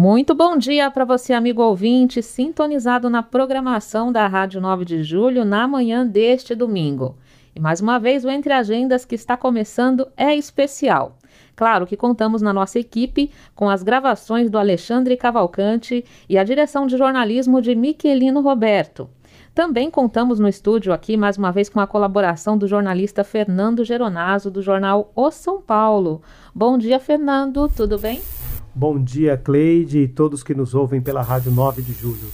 Muito bom dia para você, amigo ouvinte, sintonizado na programação da Rádio 9 de Julho na manhã deste domingo. E mais uma vez, o Entre Agendas que está começando é especial. Claro que contamos na nossa equipe com as gravações do Alexandre Cavalcante e a direção de jornalismo de Miquelino Roberto. Também contamos no estúdio aqui, mais uma vez, com a colaboração do jornalista Fernando Geronaso, do jornal O São Paulo. Bom dia, Fernando, tudo bem? Bom dia, Cleide e todos que nos ouvem pela Rádio 9 de Julho.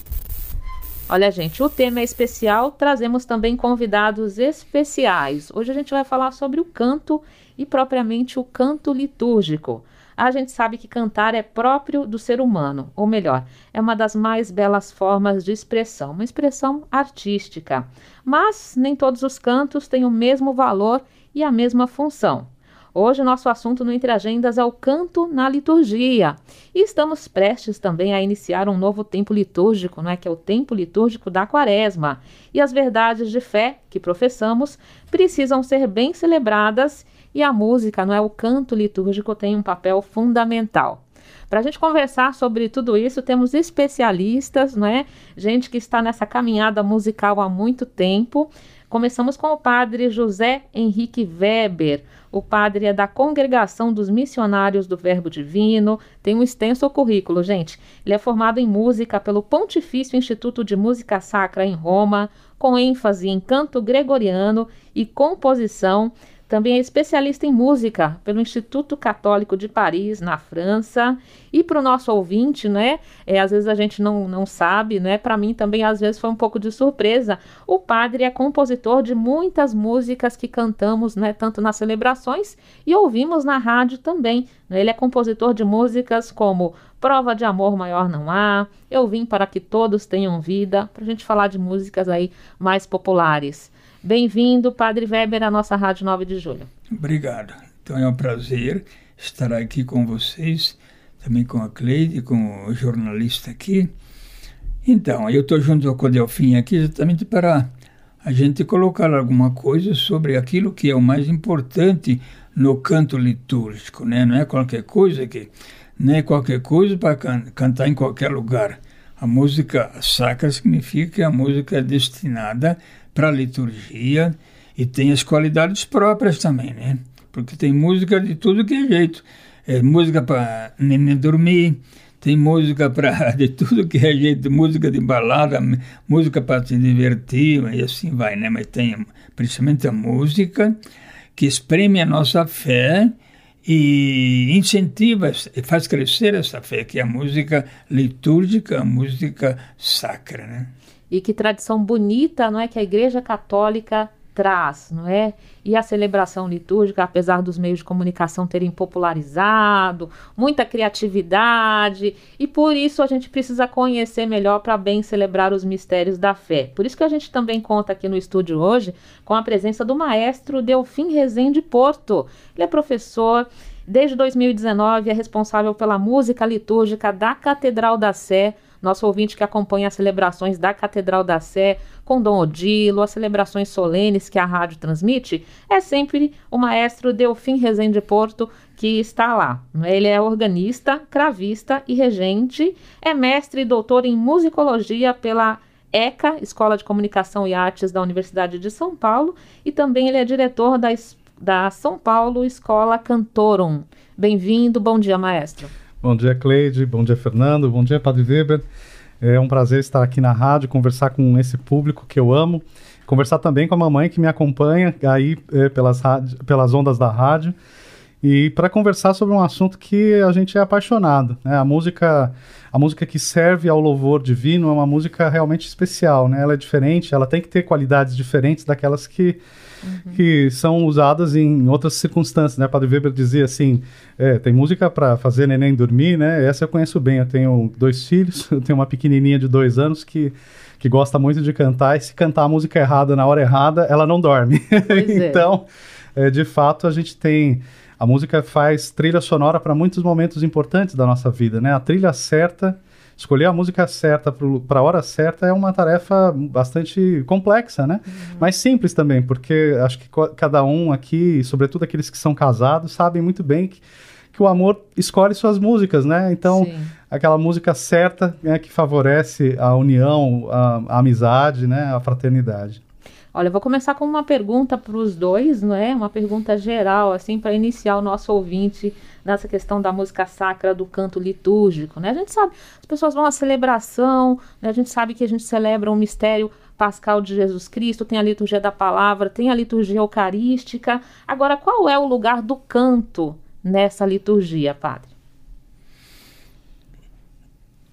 Olha, gente, o tema é especial, trazemos também convidados especiais. Hoje a gente vai falar sobre o canto e propriamente o canto litúrgico. A gente sabe que cantar é próprio do ser humano, ou melhor, é uma das mais belas formas de expressão, uma expressão artística. Mas nem todos os cantos têm o mesmo valor e a mesma função. Hoje o nosso assunto no Entre Agendas é o canto na liturgia. E estamos prestes também a iniciar um novo tempo litúrgico, não é que é o tempo litúrgico da Quaresma. E as verdades de fé que professamos precisam ser bem celebradas e a música, não é o canto litúrgico tem um papel fundamental. Para a gente conversar sobre tudo isso, temos especialistas, não é? Gente que está nessa caminhada musical há muito tempo. Começamos com o padre José Henrique Weber. O padre é da Congregação dos Missionários do Verbo Divino, tem um extenso currículo, gente. Ele é formado em música pelo Pontifício Instituto de Música Sacra em Roma, com ênfase em canto gregoriano e composição. Também é especialista em música pelo Instituto Católico de Paris, na França. E para o nosso ouvinte, né? É, às vezes a gente não, não sabe, né? Para mim também às vezes foi um pouco de surpresa. O padre é compositor de muitas músicas que cantamos, né? Tanto nas celebrações e ouvimos na rádio também. Né? Ele é compositor de músicas como Prova de Amor Maior Não Há, Eu Vim Para Que Todos Tenham Vida, para a gente falar de músicas aí mais populares. Bem-vindo, Padre Weber, à nossa Rádio 9 de Julho. Obrigado. Então é um prazer estar aqui com vocês, também com a Cleide, com o jornalista aqui. Então, eu estou junto com o Delfim aqui exatamente para a gente colocar alguma coisa sobre aquilo que é o mais importante no canto litúrgico, né? Não é qualquer coisa que, não é qualquer coisa para can cantar em qualquer lugar. A música sacra significa que a música é destinada para a liturgia e tem as qualidades próprias também, né? Porque tem música de tudo que é jeito. É música para neném dormir, tem música para de tudo que é jeito, música de balada, música para se divertir e assim vai, né? Mas tem principalmente a música que exprime a nossa fé e incentiva, faz crescer essa fé, que é a música litúrgica, a música sacra, né? E que tradição bonita, não é, que a Igreja Católica traz, não é? E a celebração litúrgica, apesar dos meios de comunicação terem popularizado, muita criatividade, e por isso a gente precisa conhecer melhor para bem celebrar os mistérios da fé. Por isso que a gente também conta aqui no estúdio hoje com a presença do maestro Delfim Rezende Porto. Ele é professor Desde 2019 é responsável pela música litúrgica da Catedral da Sé, nosso ouvinte que acompanha as celebrações da Catedral da Sé com Dom Odilo, as celebrações solenes que a rádio transmite, é sempre o maestro Delfim Rezende Porto que está lá. Ele é organista, cravista e regente, é mestre e doutor em musicologia pela ECA, Escola de Comunicação e Artes da Universidade de São Paulo, e também ele é diretor da, da São Paulo Escola Cantorum. Bem-vindo, bom dia, maestro. Bom dia, Cleide. Bom dia, Fernando. Bom dia, Padre Weber. É um prazer estar aqui na rádio, conversar com esse público que eu amo, conversar também com a mamãe que me acompanha aí é, pelas, rádio, pelas ondas da rádio e para conversar sobre um assunto que a gente é apaixonado. Né? A música, a música que serve ao louvor divino é uma música realmente especial, né? Ela é diferente, ela tem que ter qualidades diferentes daquelas que uhum. que são usadas em outras circunstâncias, né? Padre Weber dizia assim, é, tem música para fazer neném dormir, né? Essa eu conheço bem, eu tenho dois filhos, eu tenho uma pequenininha de dois anos que que gosta muito de cantar, e se cantar a música errada na hora errada, ela não dorme. É. então, é, de fato, a gente tem a música faz trilha sonora para muitos momentos importantes da nossa vida, né? A trilha certa escolher a música certa para a hora certa é uma tarefa bastante complexa, né? Uhum. Mas simples também, porque acho que cada um aqui, sobretudo aqueles que são casados, sabem muito bem que, que o amor escolhe suas músicas, né? Então, aquela música certa né, que favorece a união, a, a amizade, né, a fraternidade. Olha, eu vou começar com uma pergunta para os dois, não é? Uma pergunta geral, assim, para iniciar o nosso ouvinte nessa questão da música sacra, do canto litúrgico, né? A gente sabe, as pessoas vão à celebração, né? a gente sabe que a gente celebra um mistério pascal de Jesus Cristo, tem a liturgia da palavra, tem a liturgia eucarística. Agora, qual é o lugar do canto nessa liturgia, padre?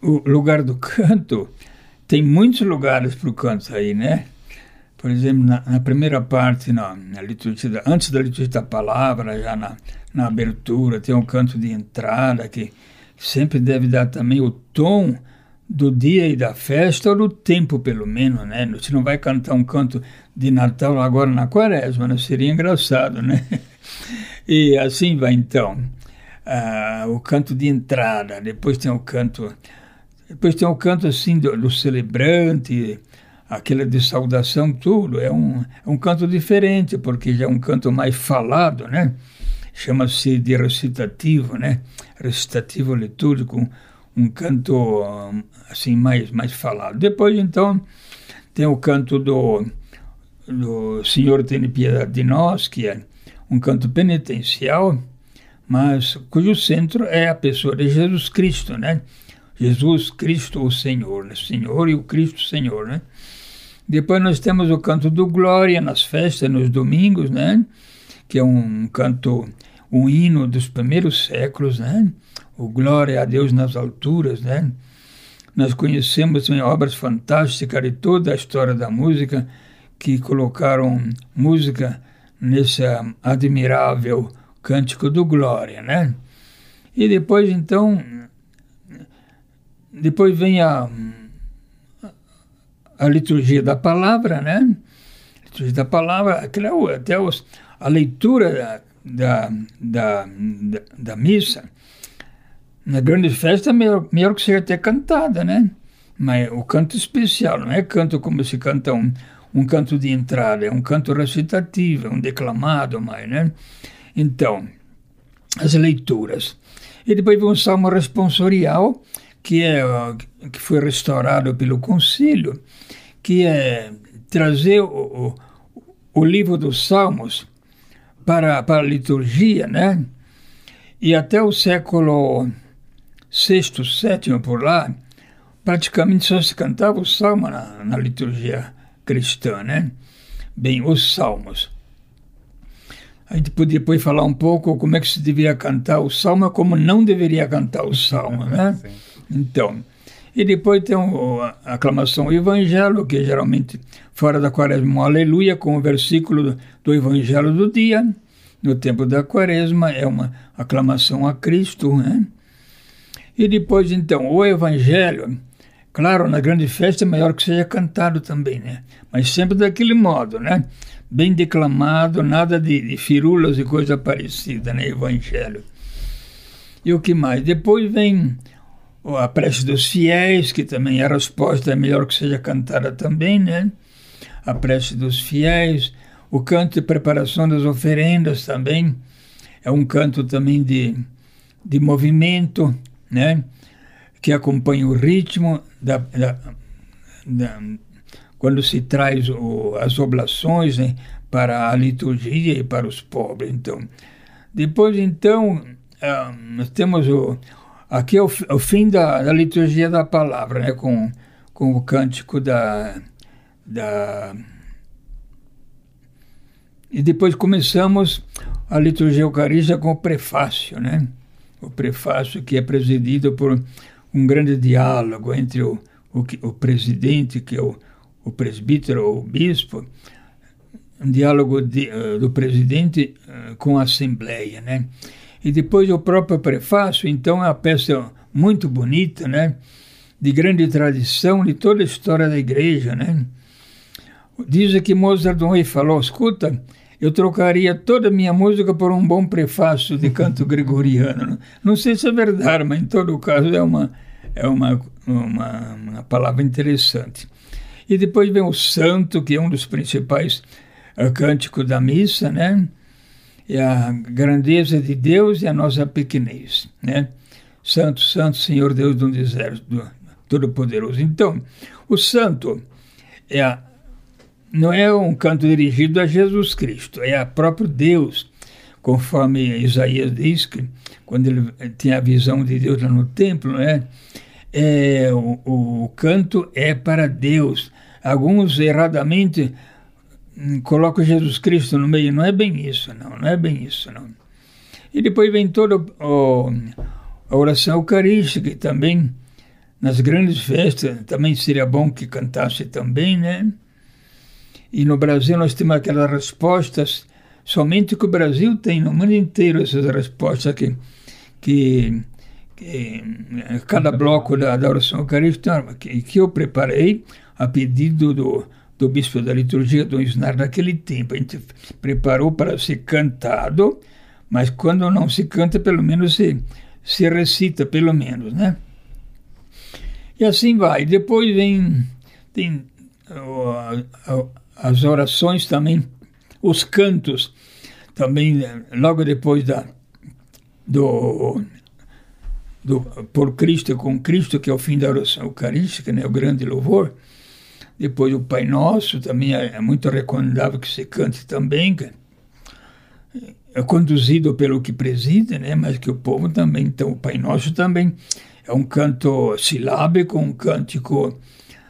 O lugar do canto, tem muitos lugares para o canto aí, né? Por exemplo, na, na primeira parte, na, na liturgia, antes da liturgia da palavra, já na, na abertura, tem um canto de entrada que sempre deve dar também o tom do dia e da festa, ou do tempo pelo menos, né? Você não vai cantar um canto de Natal agora na quaresma, né? Seria engraçado, né? E assim vai então. Ah, o canto de entrada, depois tem o canto... Depois tem o canto assim do, do celebrante, aquele de saudação, tudo. É um, é um canto diferente, porque já é um canto mais falado, né? Chama-se de recitativo, né? Recitativo litúrgico, um canto assim mais mais falado. Depois então tem o canto do do Senhor tem piedade de nós, que é um canto penitencial, mas cujo centro é a pessoa de Jesus Cristo, né? Jesus Cristo o Senhor, né? Senhor e o Cristo Senhor, né? Depois nós temos o canto do Glória nas festas, nos domingos, né? Que é um canto, um hino dos primeiros séculos, né? o Glória a Deus nas alturas, né? Nós conhecemos em obras fantásticas de toda a história da música que colocaram música nesse admirável cântico do Glória, né? E depois então depois vem a a liturgia da palavra, né? A liturgia da palavra, até os, a leitura da, da, da, da missa na grande festa é melhor, melhor que seja até cantada, né? Mas o canto especial, não é canto como se canta um, um canto de entrada, é um canto recitativo, é um declamado mais, né? Então, as leituras. E depois vem um salmo responsorial, que, é, que foi restaurado pelo concílio, que é trazer o, o, o livro dos salmos para, para a liturgia, né? E até o século sexto, sétimo por lá, praticamente só se cantava o salmo na, na liturgia cristã, né? Bem, os salmos. A gente podia depois falar um pouco como é que se deveria cantar o salmo, como não deveria cantar o salmo, né? Então, e depois tem a aclamação Evangelho, que é geralmente fora da quaresma, um aleluia, com o versículo do, do Evangelho do dia. No tempo da quaresma é uma aclamação a Cristo, né? E depois, então, o Evangelho, claro, na grande festa é melhor que seja cantado também, né? Mas sempre daquele modo, né? Bem declamado, nada de, de firulas e coisa parecida, né? Evangelho. E o que mais? Depois vem a prece dos fiéis, que também a resposta é melhor que seja cantada também, né? A prece dos fiéis, o canto de preparação das oferendas também, é um canto também de, de movimento, né? que acompanha o ritmo da, da, da quando se traz o, as oblações né? para a liturgia e para os pobres. Então, depois então uh, nós temos o aqui é o, o fim da, da, liturgia da palavra, né? com com o cântico da da e depois começamos a liturgia eucarística com o prefácio, né? o prefácio que é presidido por um grande diálogo entre o, o, o presidente, que é o, o presbítero ou o bispo, um diálogo de, uh, do presidente uh, com a Assembleia, né? E depois o próprio prefácio, então, é uma peça muito bonita, né? De grande tradição de toda a história da igreja, né? Diz que Mozart falou, escuta, eu trocaria toda a minha música por um bom prefácio de canto gregoriano. Não sei se é verdade, mas em todo caso é uma, é uma, uma, uma palavra interessante. E depois vem o santo, que é um dos principais uh, cânticos da missa, né? E a grandeza de Deus e a nossa pequenez, né? Santo, Santo, Senhor Deus do Exército, Todo-Poderoso. Então, o santo é a, não é um canto dirigido a Jesus Cristo, é a próprio Deus, conforme Isaías diz que quando ele tinha a visão de Deus lá no templo, né? É, o, o canto é para Deus. Alguns erradamente colocam Jesus Cristo no meio. Não é bem isso, não. Não é bem isso, não. E depois vem toda a oração eucarística, que também nas grandes festas também seria bom que cantasse também, né? E no Brasil nós temos aquelas respostas, somente que o Brasil tem no mundo inteiro essas respostas que, que, que cada bloco da, da oração eucarística que, que eu preparei a pedido do, do bispo da liturgia, do Isnar, naquele tempo. A gente preparou para ser cantado mas quando não se canta, pelo menos se, se recita, pelo menos, né? E assim vai. Depois vem tem as orações também, os cantos também, logo depois da do, do por Cristo com Cristo, que é o fim da oração eucarística, né, o grande louvor. Depois o Pai Nosso também é, é muito recomendável que se cante também, é conduzido pelo que preside, né? mas que o povo também, então o Pai Nosso também é um canto silábico, um cântico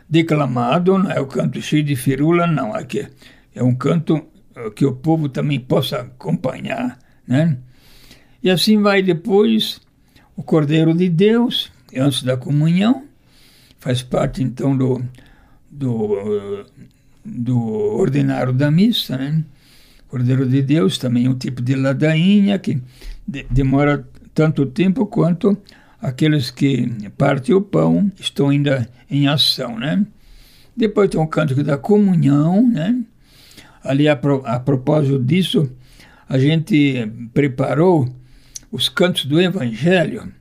declamado, não é o um canto cheio de firula, não, é, é um canto eh, que o povo também possa acompanhar, né? E assim vai depois o Cordeiro de Deus, antes da comunhão, faz parte então do, do, eh, do ordinário da missa, né? Cordeiro de Deus também é um tipo de ladainha que de, demora tanto tempo quanto aqueles que partem o pão estão ainda em ação, né? Depois tem o cântico da comunhão, né? Ali, a, pro, a propósito disso, a gente preparou os cantos do Evangelho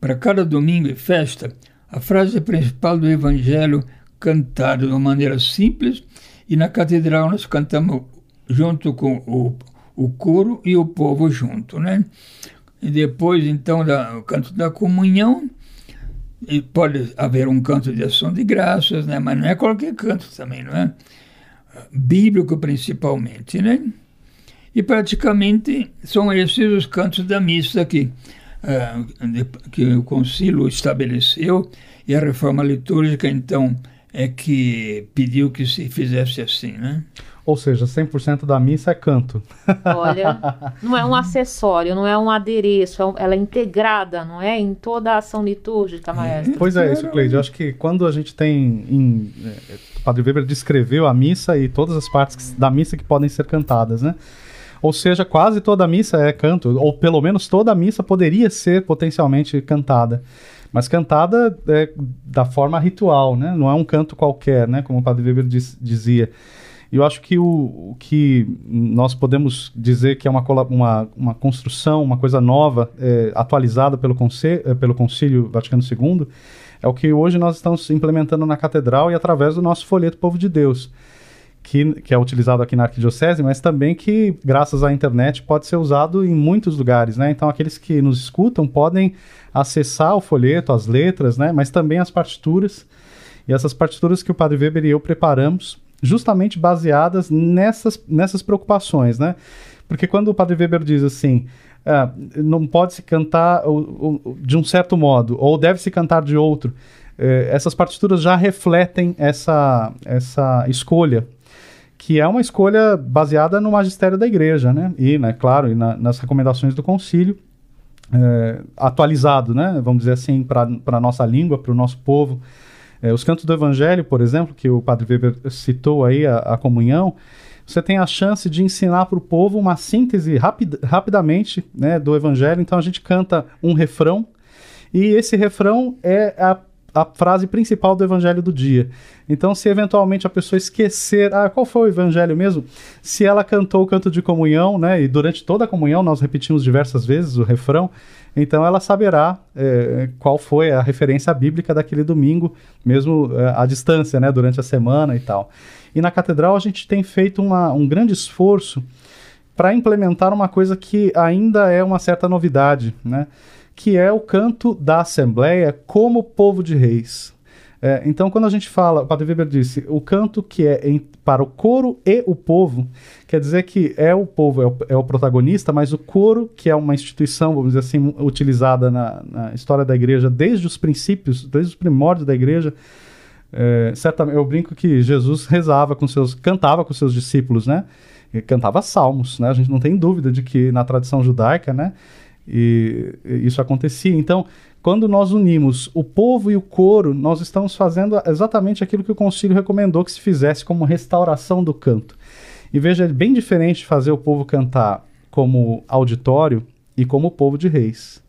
para cada domingo e festa. A frase principal do Evangelho cantada de uma maneira simples e na catedral nós cantamos junto com o, o coro e o povo junto, né? E depois, então, da, o canto da comunhão, e pode haver um canto de ação de graças, né? Mas não é qualquer canto também, não é? Bíblico, principalmente, né? E praticamente são esses os cantos da missa que, uh, que o concílio estabeleceu e a reforma litúrgica, então, é que pediu que se fizesse assim, né? Ou seja, 100% da missa é canto. Olha, não é um acessório, não é um adereço, é ela é integrada, não é? Em toda a ação litúrgica, maestro. Pois é, isso, Cleide. Eu acho que quando a gente tem. Em, é, o Padre Weber descreveu a missa e todas as partes da missa que podem ser cantadas, né? Ou seja, quase toda a missa é canto, ou pelo menos toda a missa poderia ser potencialmente cantada. Mas cantada é, da forma ritual, né? Não é um canto qualquer, né? Como o Padre Weber diz, dizia. E eu acho que o, o, que nós podemos dizer que é uma, uma, uma construção, uma coisa nova, é, atualizada pelo, é, pelo Concílio Vaticano II, é o que hoje nós estamos implementando na Catedral e através do nosso folheto Povo de Deus, que, que é utilizado aqui na Arquidiocese, mas também que, graças à internet, pode ser usado em muitos lugares. Né? Então, aqueles que nos escutam podem acessar o folheto, as letras, né? mas também as partituras. E essas partituras que o Padre Weber e eu preparamos justamente baseadas nessas, nessas preocupações, né? Porque quando o Padre Weber diz assim, ah, não pode se cantar de um certo modo, ou deve se cantar de outro, eh, essas partituras já refletem essa, essa escolha, que é uma escolha baseada no magistério da igreja, né? E, né, claro, e na, nas recomendações do concílio, eh, atualizado, né? Vamos dizer assim, para a nossa língua, para o nosso povo. É, os cantos do Evangelho, por exemplo, que o Padre Weber citou aí, a, a comunhão, você tem a chance de ensinar para o povo uma síntese rapid, rapidamente né, do Evangelho. Então a gente canta um refrão, e esse refrão é a, a frase principal do Evangelho do dia. Então, se eventualmente a pessoa esquecer, ah, qual foi o Evangelho mesmo? Se ela cantou o canto de comunhão, né, e durante toda a comunhão nós repetimos diversas vezes o refrão, então ela saberá é, qual foi a referência bíblica daquele domingo, mesmo é, à distância, né, durante a semana e tal. E na catedral a gente tem feito uma, um grande esforço para implementar uma coisa que ainda é uma certa novidade, né? Que é o canto da Assembleia como povo de reis. É, então, quando a gente fala, o Padre Weber disse, o canto que é em, para o coro e o povo, quer dizer que é o povo, é o, é o, protagonista, mas o coro, que é uma instituição, vamos dizer assim, utilizada na, na história da igreja desde os princípios, desde os primórdios da igreja, é, certamente, eu brinco que Jesus rezava com seus, cantava com seus discípulos, né? E cantava salmos, né? A gente não tem dúvida de que na tradição judaica, né? E, isso acontecia. Então, quando nós unimos o povo e o coro, nós estamos fazendo exatamente aquilo que o concílio recomendou que se fizesse como restauração do canto. E veja, é bem diferente fazer o povo cantar como auditório e como povo de reis.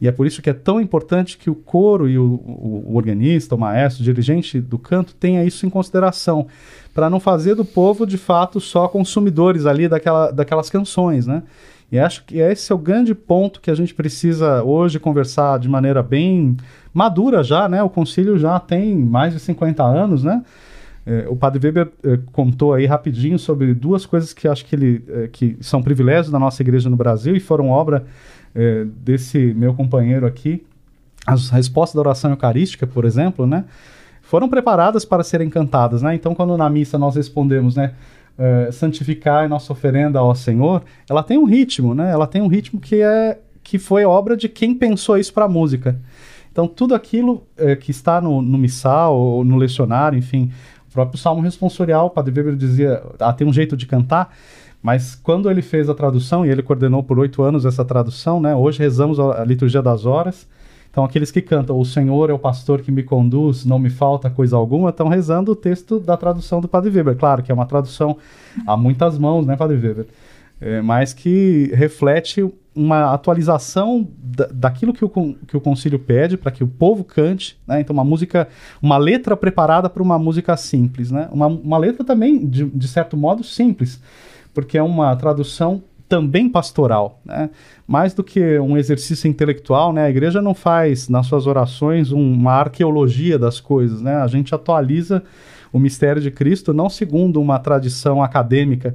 E é por isso que é tão importante que o coro e o, o, o organista, o maestro, o dirigente do canto tenha isso em consideração, para não fazer do povo, de fato, só consumidores ali daquela, daquelas canções, né? E acho que esse é o grande ponto que a gente precisa hoje conversar de maneira bem madura já, né? O concílio já tem mais de 50 anos, né? É, o Padre Weber é, contou aí rapidinho sobre duas coisas que acho que, ele, é, que são privilégios da nossa igreja no Brasil e foram obra é, desse meu companheiro aqui. As respostas da oração eucarística, por exemplo, né? Foram preparadas para serem cantadas, né? Então, quando na missa nós respondemos, né? Uh, santificar nossa oferenda ao Senhor, ela tem um ritmo, né? Ela tem um ritmo que é que foi obra de quem pensou isso para a música. Então, tudo aquilo uh, que está no, no missal ou no lecionário, enfim, o próprio Salmo responsorial, o Padre Weber dizia, ah, tem um jeito de cantar, mas quando ele fez a tradução, e ele coordenou por oito anos essa tradução, né? Hoje rezamos a liturgia das horas, então, aqueles que cantam O Senhor é o pastor que me conduz, não me falta coisa alguma, estão rezando o texto da tradução do Padre Weber. Claro que é uma tradução a muitas mãos, né, Padre Weber? É, mas que reflete uma atualização da, daquilo que o, que o concílio pede para que o povo cante, né? Então, uma música, uma letra preparada para uma música simples, né? Uma, uma letra também, de, de certo modo, simples, porque é uma tradução também pastoral, né? Mais do que um exercício intelectual, né? A igreja não faz nas suas orações uma arqueologia das coisas, né? A gente atualiza o mistério de Cristo não segundo uma tradição acadêmica.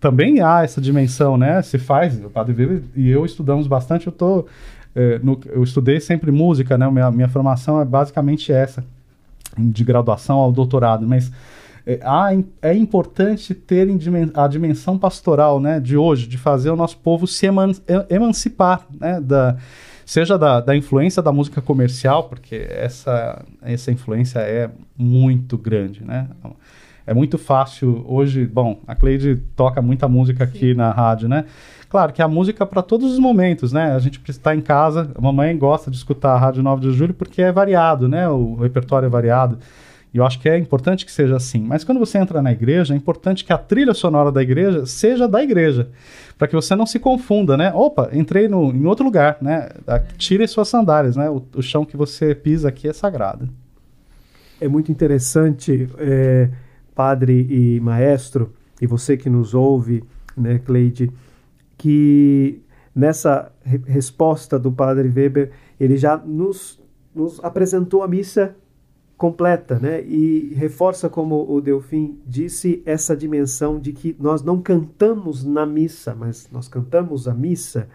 Também há essa dimensão, né? Se faz, o Padre Vila e eu estudamos bastante. Eu tô, é, no, eu estudei sempre música, né? Minha, minha formação é basicamente essa, de graduação ao doutorado, mas é, é importante ter a dimensão pastoral né, de hoje, de fazer o nosso povo se eman emancipar, né, da, seja da, da, influência da música comercial, porque essa, essa influência é muito grande. Né? É muito fácil hoje. Bom, a Cleide toca muita música aqui Sim. na rádio, né? Claro que a música é para todos os momentos, né? A gente está em casa, a mamãe gosta de escutar a Rádio 9 de Julho porque é variado, né? O repertório é variado. E eu acho que é importante que seja assim. Mas quando você entra na igreja, é importante que a trilha sonora da igreja seja da igreja, para que você não se confunda, né? Opa, entrei no, em outro lugar, né? Tire suas sandálias, né? O, o chão que você pisa aqui é sagrado. É muito interessante, é, padre e maestro, e você que nos ouve, né, Cleide, que nessa re resposta do padre Weber, ele já nos, nos apresentou a missa completa, né? E reforça, como o Delfim disse, essa dimensão de que nós não cantamos na missa, mas nós cantamos a missa.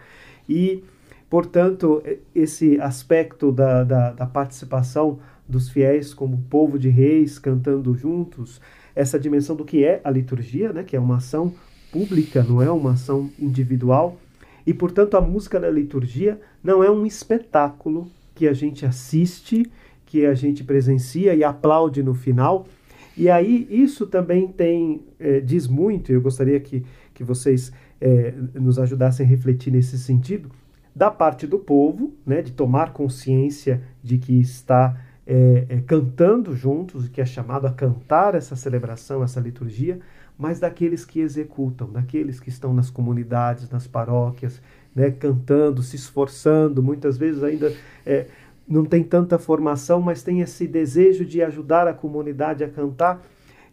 E, portanto, esse aspecto da, da, da participação dos fiéis como povo de reis cantando juntos, essa dimensão do que é a liturgia, né? Que é uma ação pública, não é uma ação individual. E, portanto, a música da liturgia não é um espetáculo que a gente assiste que a gente presencia e aplaude no final. E aí isso também tem é, diz muito, eu gostaria que, que vocês é, nos ajudassem a refletir nesse sentido, da parte do povo, né, de tomar consciência de que está é, cantando juntos, que é chamado a cantar essa celebração, essa liturgia, mas daqueles que executam, daqueles que estão nas comunidades, nas paróquias, né, cantando, se esforçando, muitas vezes ainda é, não tem tanta formação, mas tem esse desejo de ajudar a comunidade a cantar.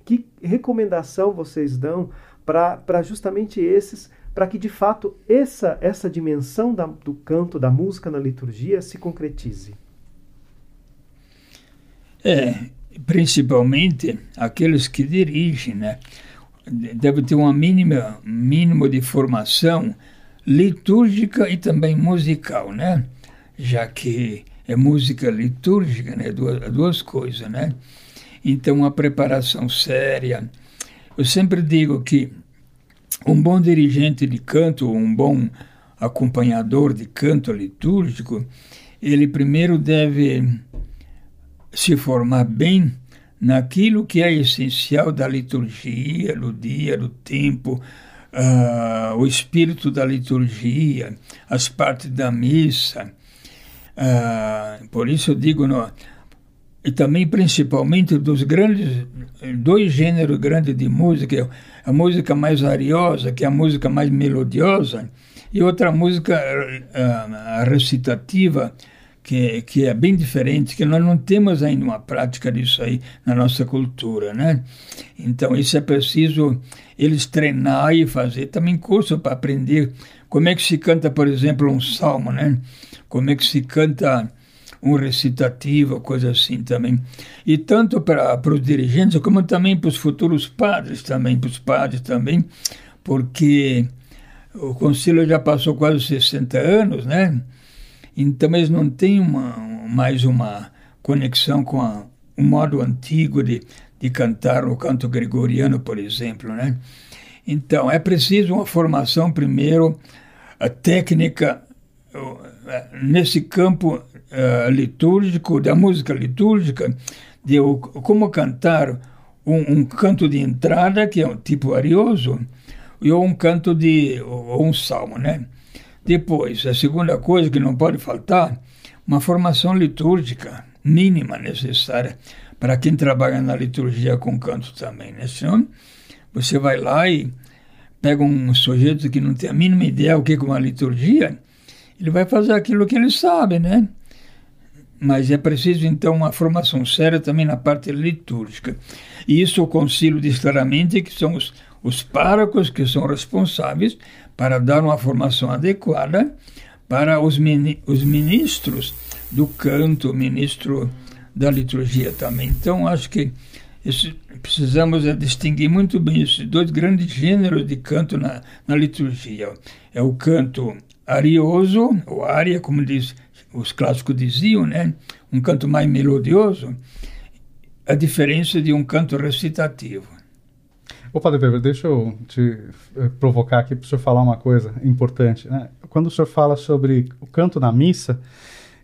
Que recomendação vocês dão para justamente esses, para que de fato essa, essa dimensão da, do canto, da música na liturgia se concretize? É, principalmente aqueles que dirigem, né? Deve ter uma mínima mínimo de formação litúrgica e também musical, né? já que é música litúrgica, né? duas, duas coisas, né? Então, uma preparação séria. Eu sempre digo que um bom dirigente de canto, um bom acompanhador de canto litúrgico, ele primeiro deve se formar bem naquilo que é essencial da liturgia, do dia, do tempo, uh, o espírito da liturgia, as partes da missa. Uh, por isso eu digo, no, e também principalmente dos grandes, dois gêneros grandes de música, a música mais ariosa, que é a música mais melodiosa, e outra música uh, recitativa, que, que é bem diferente, que nós não temos ainda uma prática disso aí na nossa cultura, né? Então, isso é preciso eles treinar e fazer também curso para aprender como é que se canta, por exemplo, um salmo, né? Como é que se canta um recitativo, coisa assim também. E tanto para os dirigentes, como também para os futuros padres também, para os padres também, porque o concílio já passou quase 60 anos, né? Então eles não têm uma, mais uma conexão com a, o modo antigo de, de cantar o canto gregoriano, por exemplo, né? Então é preciso uma formação primeiro, a técnica nesse campo uh, litúrgico, da música litúrgica, de o, como cantar um, um, canto de entrada, que é um tipo arioso, e um canto de, ou um salmo, né? Depois, a segunda coisa que não pode faltar, uma formação litúrgica mínima necessária para quem trabalha na liturgia com canto também, né? Senão, você vai lá e pega um sujeito que não tem a mínima ideia o que é uma liturgia, ele vai fazer aquilo que ele sabe, né? Mas é preciso, então, uma formação séria também na parte litúrgica. E isso o concílio diz claramente que são os, os párocos que são responsáveis para dar uma formação adequada para os, mini, os ministros do canto, ministro da liturgia também. Então, acho que isso, precisamos é, distinguir muito bem esses dois grandes gêneros de canto na, na liturgia. É o canto arioso, ou área, como diz, os clássicos diziam, né? um canto mais melodioso, a diferença de um canto recitativo. Ô, Padre Weber, deixa eu te eh, provocar aqui para o senhor falar uma coisa importante. Né? Quando o senhor fala sobre o canto na missa,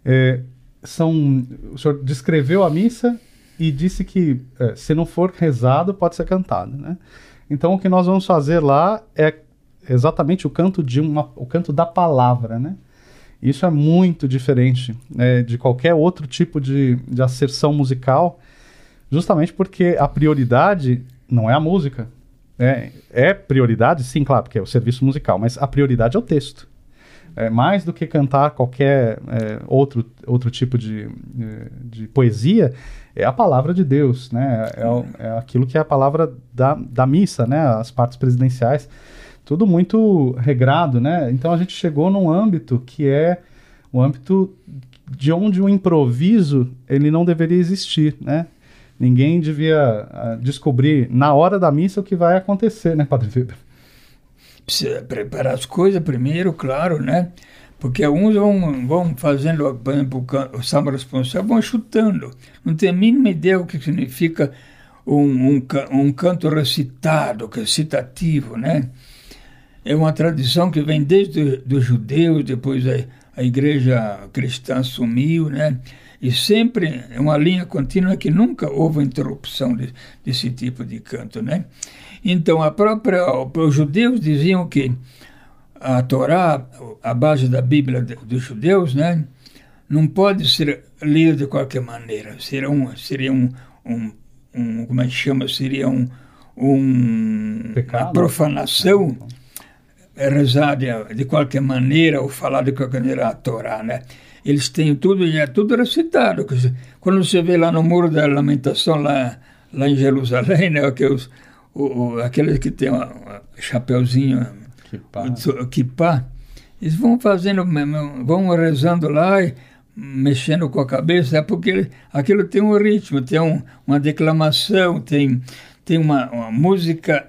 é, são, o senhor descreveu a missa e disse que é, se não for rezado, pode ser cantado. Né? Então, o que nós vamos fazer lá é exatamente o canto de uma, o canto da palavra, né? Isso é muito diferente né, de qualquer outro tipo de, de asserção musical, justamente porque a prioridade não é a música. É, é prioridade, sim, claro, porque é o serviço musical, mas a prioridade é o texto. É, mais do que cantar qualquer é, outro, outro tipo de, de, poesia, é a palavra de Deus, né? É, é, aquilo que é a palavra da, da missa, né? As partes presidenciais, tudo muito regrado, né? Então a gente chegou num âmbito que é o âmbito de onde o improviso ele não deveria existir, né? Ninguém devia uh, descobrir na hora da missa o que vai acontecer, né, Padre Weber? Precisa preparar as coisas primeiro, claro, né? Porque alguns vão, vão fazendo, por exemplo, o samba responsável, vão chutando. Não tem a mínima ideia o que significa um, um, um canto recitado, recitativo, né? É uma tradição que vem desde os judeus, depois a, a igreja cristã assumiu, né? E sempre é uma linha contínua que nunca houve interrupção de, desse tipo de canto, né? Então, a própria, os judeus diziam que a Torá, a base da Bíblia dos judeus, né? Não pode ser lida de qualquer maneira. Seria um, seria um, um, um como é que chama? Seria um, um uma profanação é rezar de, de qualquer maneira ou falar de qualquer maneira a Torá, né? eles têm tudo, é tudo recitado. Quando você vê lá no Muro da Lamentação, lá, lá em Jerusalém, né, aqueles, o, o, aqueles que tem um chapeuzinho, kippah, eles vão fazendo, vão rezando lá e mexendo com a cabeça, é porque aquilo tem um ritmo, tem um, uma declamação, tem, tem uma, uma música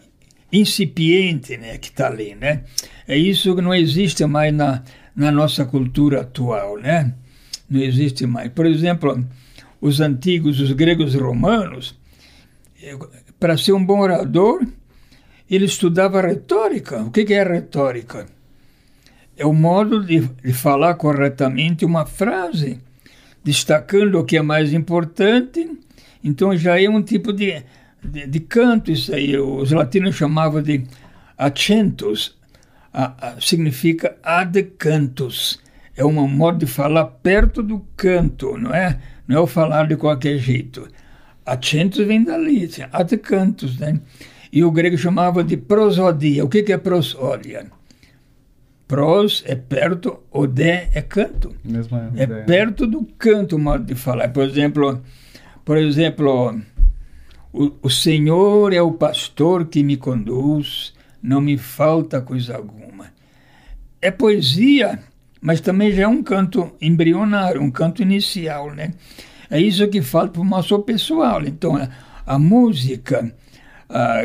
incipiente né, que está ali. Né? É isso que não existe mais na na nossa cultura atual, né? não existe mais. Por exemplo, os antigos, os gregos e romanos, para ser um bom orador, ele estudava retórica. O que é retórica? É o modo de, de falar corretamente uma frase, destacando o que é mais importante. Então já é um tipo de, de, de canto isso aí. Os latinos chamavam de acentos, a, a, significa ad cantus. É um modo de falar perto do canto, não é? Não é o falar de qualquer jeito. Acentos vem dali, assim, ad cantus, né? E o grego chamava de prosodia. O que, que é prosódia? Pros é perto, odé é canto. Mesma é ideia. perto do canto o modo de falar. Por exemplo, por exemplo, o, o Senhor é o pastor que me conduz, não me falta coisa alguma. É poesia, mas também já é um canto embrionário, um canto inicial, né? É isso que falta para o nosso pessoal. Então, a, música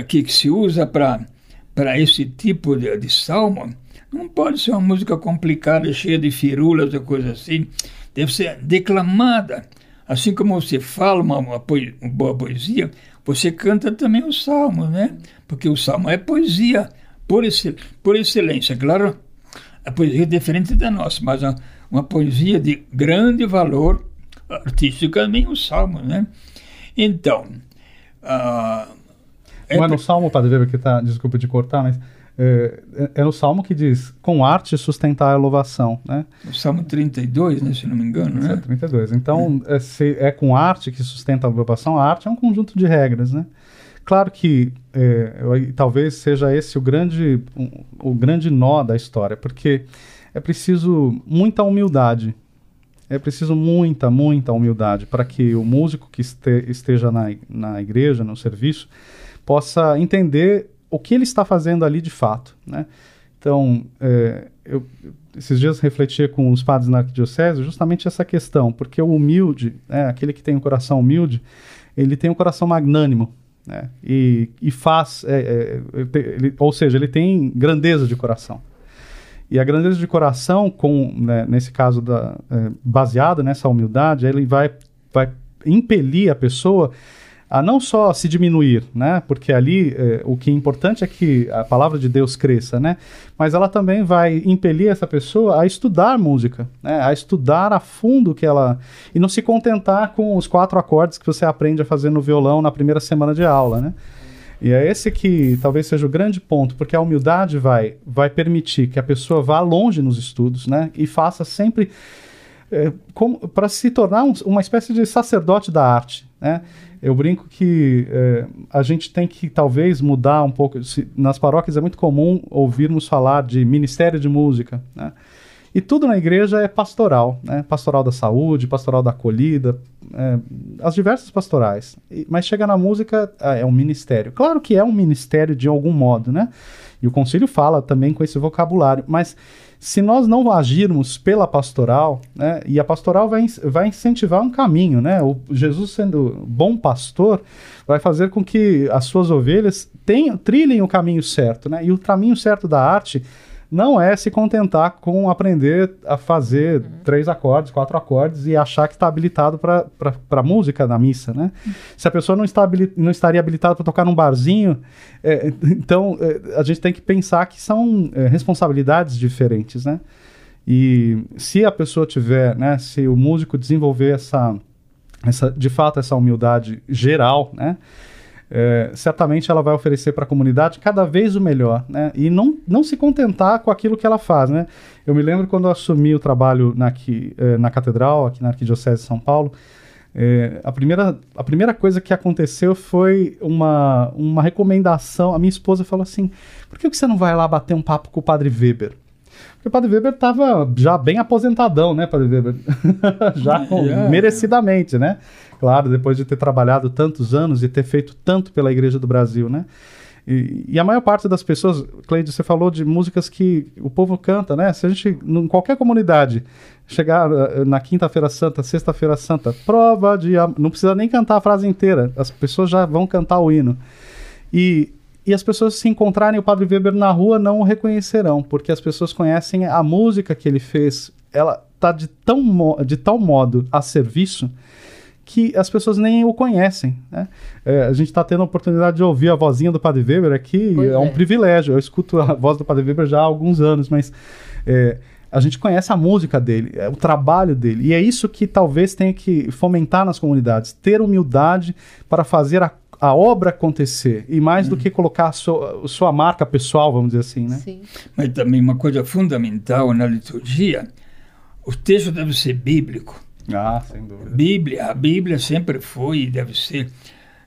que, que, se usa para esse tipo de, de salmo não pode ser uma música complicada, cheia de firulas ou coisa assim. Deve ser declamada. Assim como você fala uma, uma, uma boa poesia, você canta também o salmo, né? Porque o salmo é poesia por, excel, por excelência. Claro, a poesia é diferente da nossa, mas uma poesia de grande valor artístico também o salmo, né? Então, uh, é Não é no Salmo, Padre Weber, que está, desculpa de cortar, mas é, é, é, no Salmo que diz, com arte sustentar a louvação, né? O Salmo 32, né, se não me engano, né? 32. Então, é. é. se é com arte que sustenta a louvação, a arte é um conjunto de regras, né? Claro que é, talvez seja esse o grande, um, o grande nó da história, porque é preciso muita humildade. É preciso muita, muita humildade para que o músico que este, esteja na, na igreja, no serviço, possa entender o que ele está fazendo ali de fato, né? Então, é, eu esses dias refletia com os padres na arquidiocese justamente essa questão, porque o humilde, né, aquele que tem um coração humilde, ele tem um coração magnânimo, né? E, e faz, é, é, ele, ou seja, ele tem grandeza de coração. E a grandeza de coração, com, né, nesse caso da, é, nessa humildade, ele vai, vai impelir a pessoa a não só se diminuir, né? Porque ali é, o que é importante é que a palavra de Deus cresça, né? Mas ela também vai impelir essa pessoa a estudar música, né? A estudar a fundo que ela e não se contentar com os quatro acordes que você aprende a fazer no violão na primeira semana de aula, né? E é esse que talvez seja o grande ponto, porque a humildade vai vai permitir que a pessoa vá longe nos estudos, né? E faça sempre é, para se tornar um, uma espécie de sacerdote da arte, né? Eu brinco que é, a gente tem que talvez mudar um pouco. Se, nas paróquias é muito comum ouvirmos falar de ministério de música, né? E tudo na igreja é pastoral, né? Pastoral da saúde, pastoral da acolhida, é, as diversas pastorais. Mas chega na música, é, é um ministério. Claro que é um ministério de algum modo, né? E o concílio fala também com esse vocabulário, mas se nós não agirmos pela pastoral, né, e a pastoral vai, vai incentivar um caminho, né? O Jesus sendo bom pastor vai fazer com que as suas ovelhas tenham, trilhem o caminho certo, né? E o caminho certo da arte não é se contentar com aprender a fazer uhum. três acordes, quatro acordes e achar que está habilitado para música na missa, né? Uhum. Se a pessoa não, está não estaria habilitada para tocar num barzinho, é, então é, a gente tem que pensar que são é, responsabilidades diferentes, né? E se a pessoa tiver, né, se o músico desenvolver essa, essa de fato essa humildade geral, né? É, certamente ela vai oferecer para a comunidade cada vez o melhor, né? E não, não se contentar com aquilo que ela faz, né? Eu me lembro quando eu assumi o trabalho na, aqui, é, na catedral, aqui na Arquidiocese de São Paulo, é, a, primeira, a primeira coisa que aconteceu foi uma, uma recomendação. A minha esposa falou assim: por que você não vai lá bater um papo com o padre Weber? Porque o Padre Weber estava já bem aposentadão, né, Padre Weber? já yeah. merecidamente, né? Claro, depois de ter trabalhado tantos anos e ter feito tanto pela Igreja do Brasil, né? E, e, a maior parte das pessoas, Cleide, você falou de músicas que o povo canta, né? Se a gente, em qualquer comunidade, chegar eh, na quinta-feira santa, sexta-feira santa, prova de. Não precisa nem cantar a frase inteira, as pessoas já vão cantar o hino. E e as pessoas se encontrarem o Padre Weber na rua não o reconhecerão, porque as pessoas conhecem a música que ele fez. Ela está de, tão, de tal modo a serviço que as pessoas nem o conhecem. Né? É, a gente está tendo a oportunidade de ouvir a vozinha do Padre Weber aqui, é, é um privilégio. Eu escuto a voz do Padre Weber já há alguns anos, mas é, a gente conhece a música dele, é, o trabalho dele. E é isso que talvez tenha que fomentar nas comunidades: ter humildade para fazer a, a obra acontecer. E mais do uhum. que colocar a sua, a sua, marca pessoal, vamos dizer assim. Né? Sim. Mas também uma coisa fundamental na liturgia: o texto deve ser bíblico. Ah, sem dúvida. Bíblia, a Bíblia sempre foi e deve ser.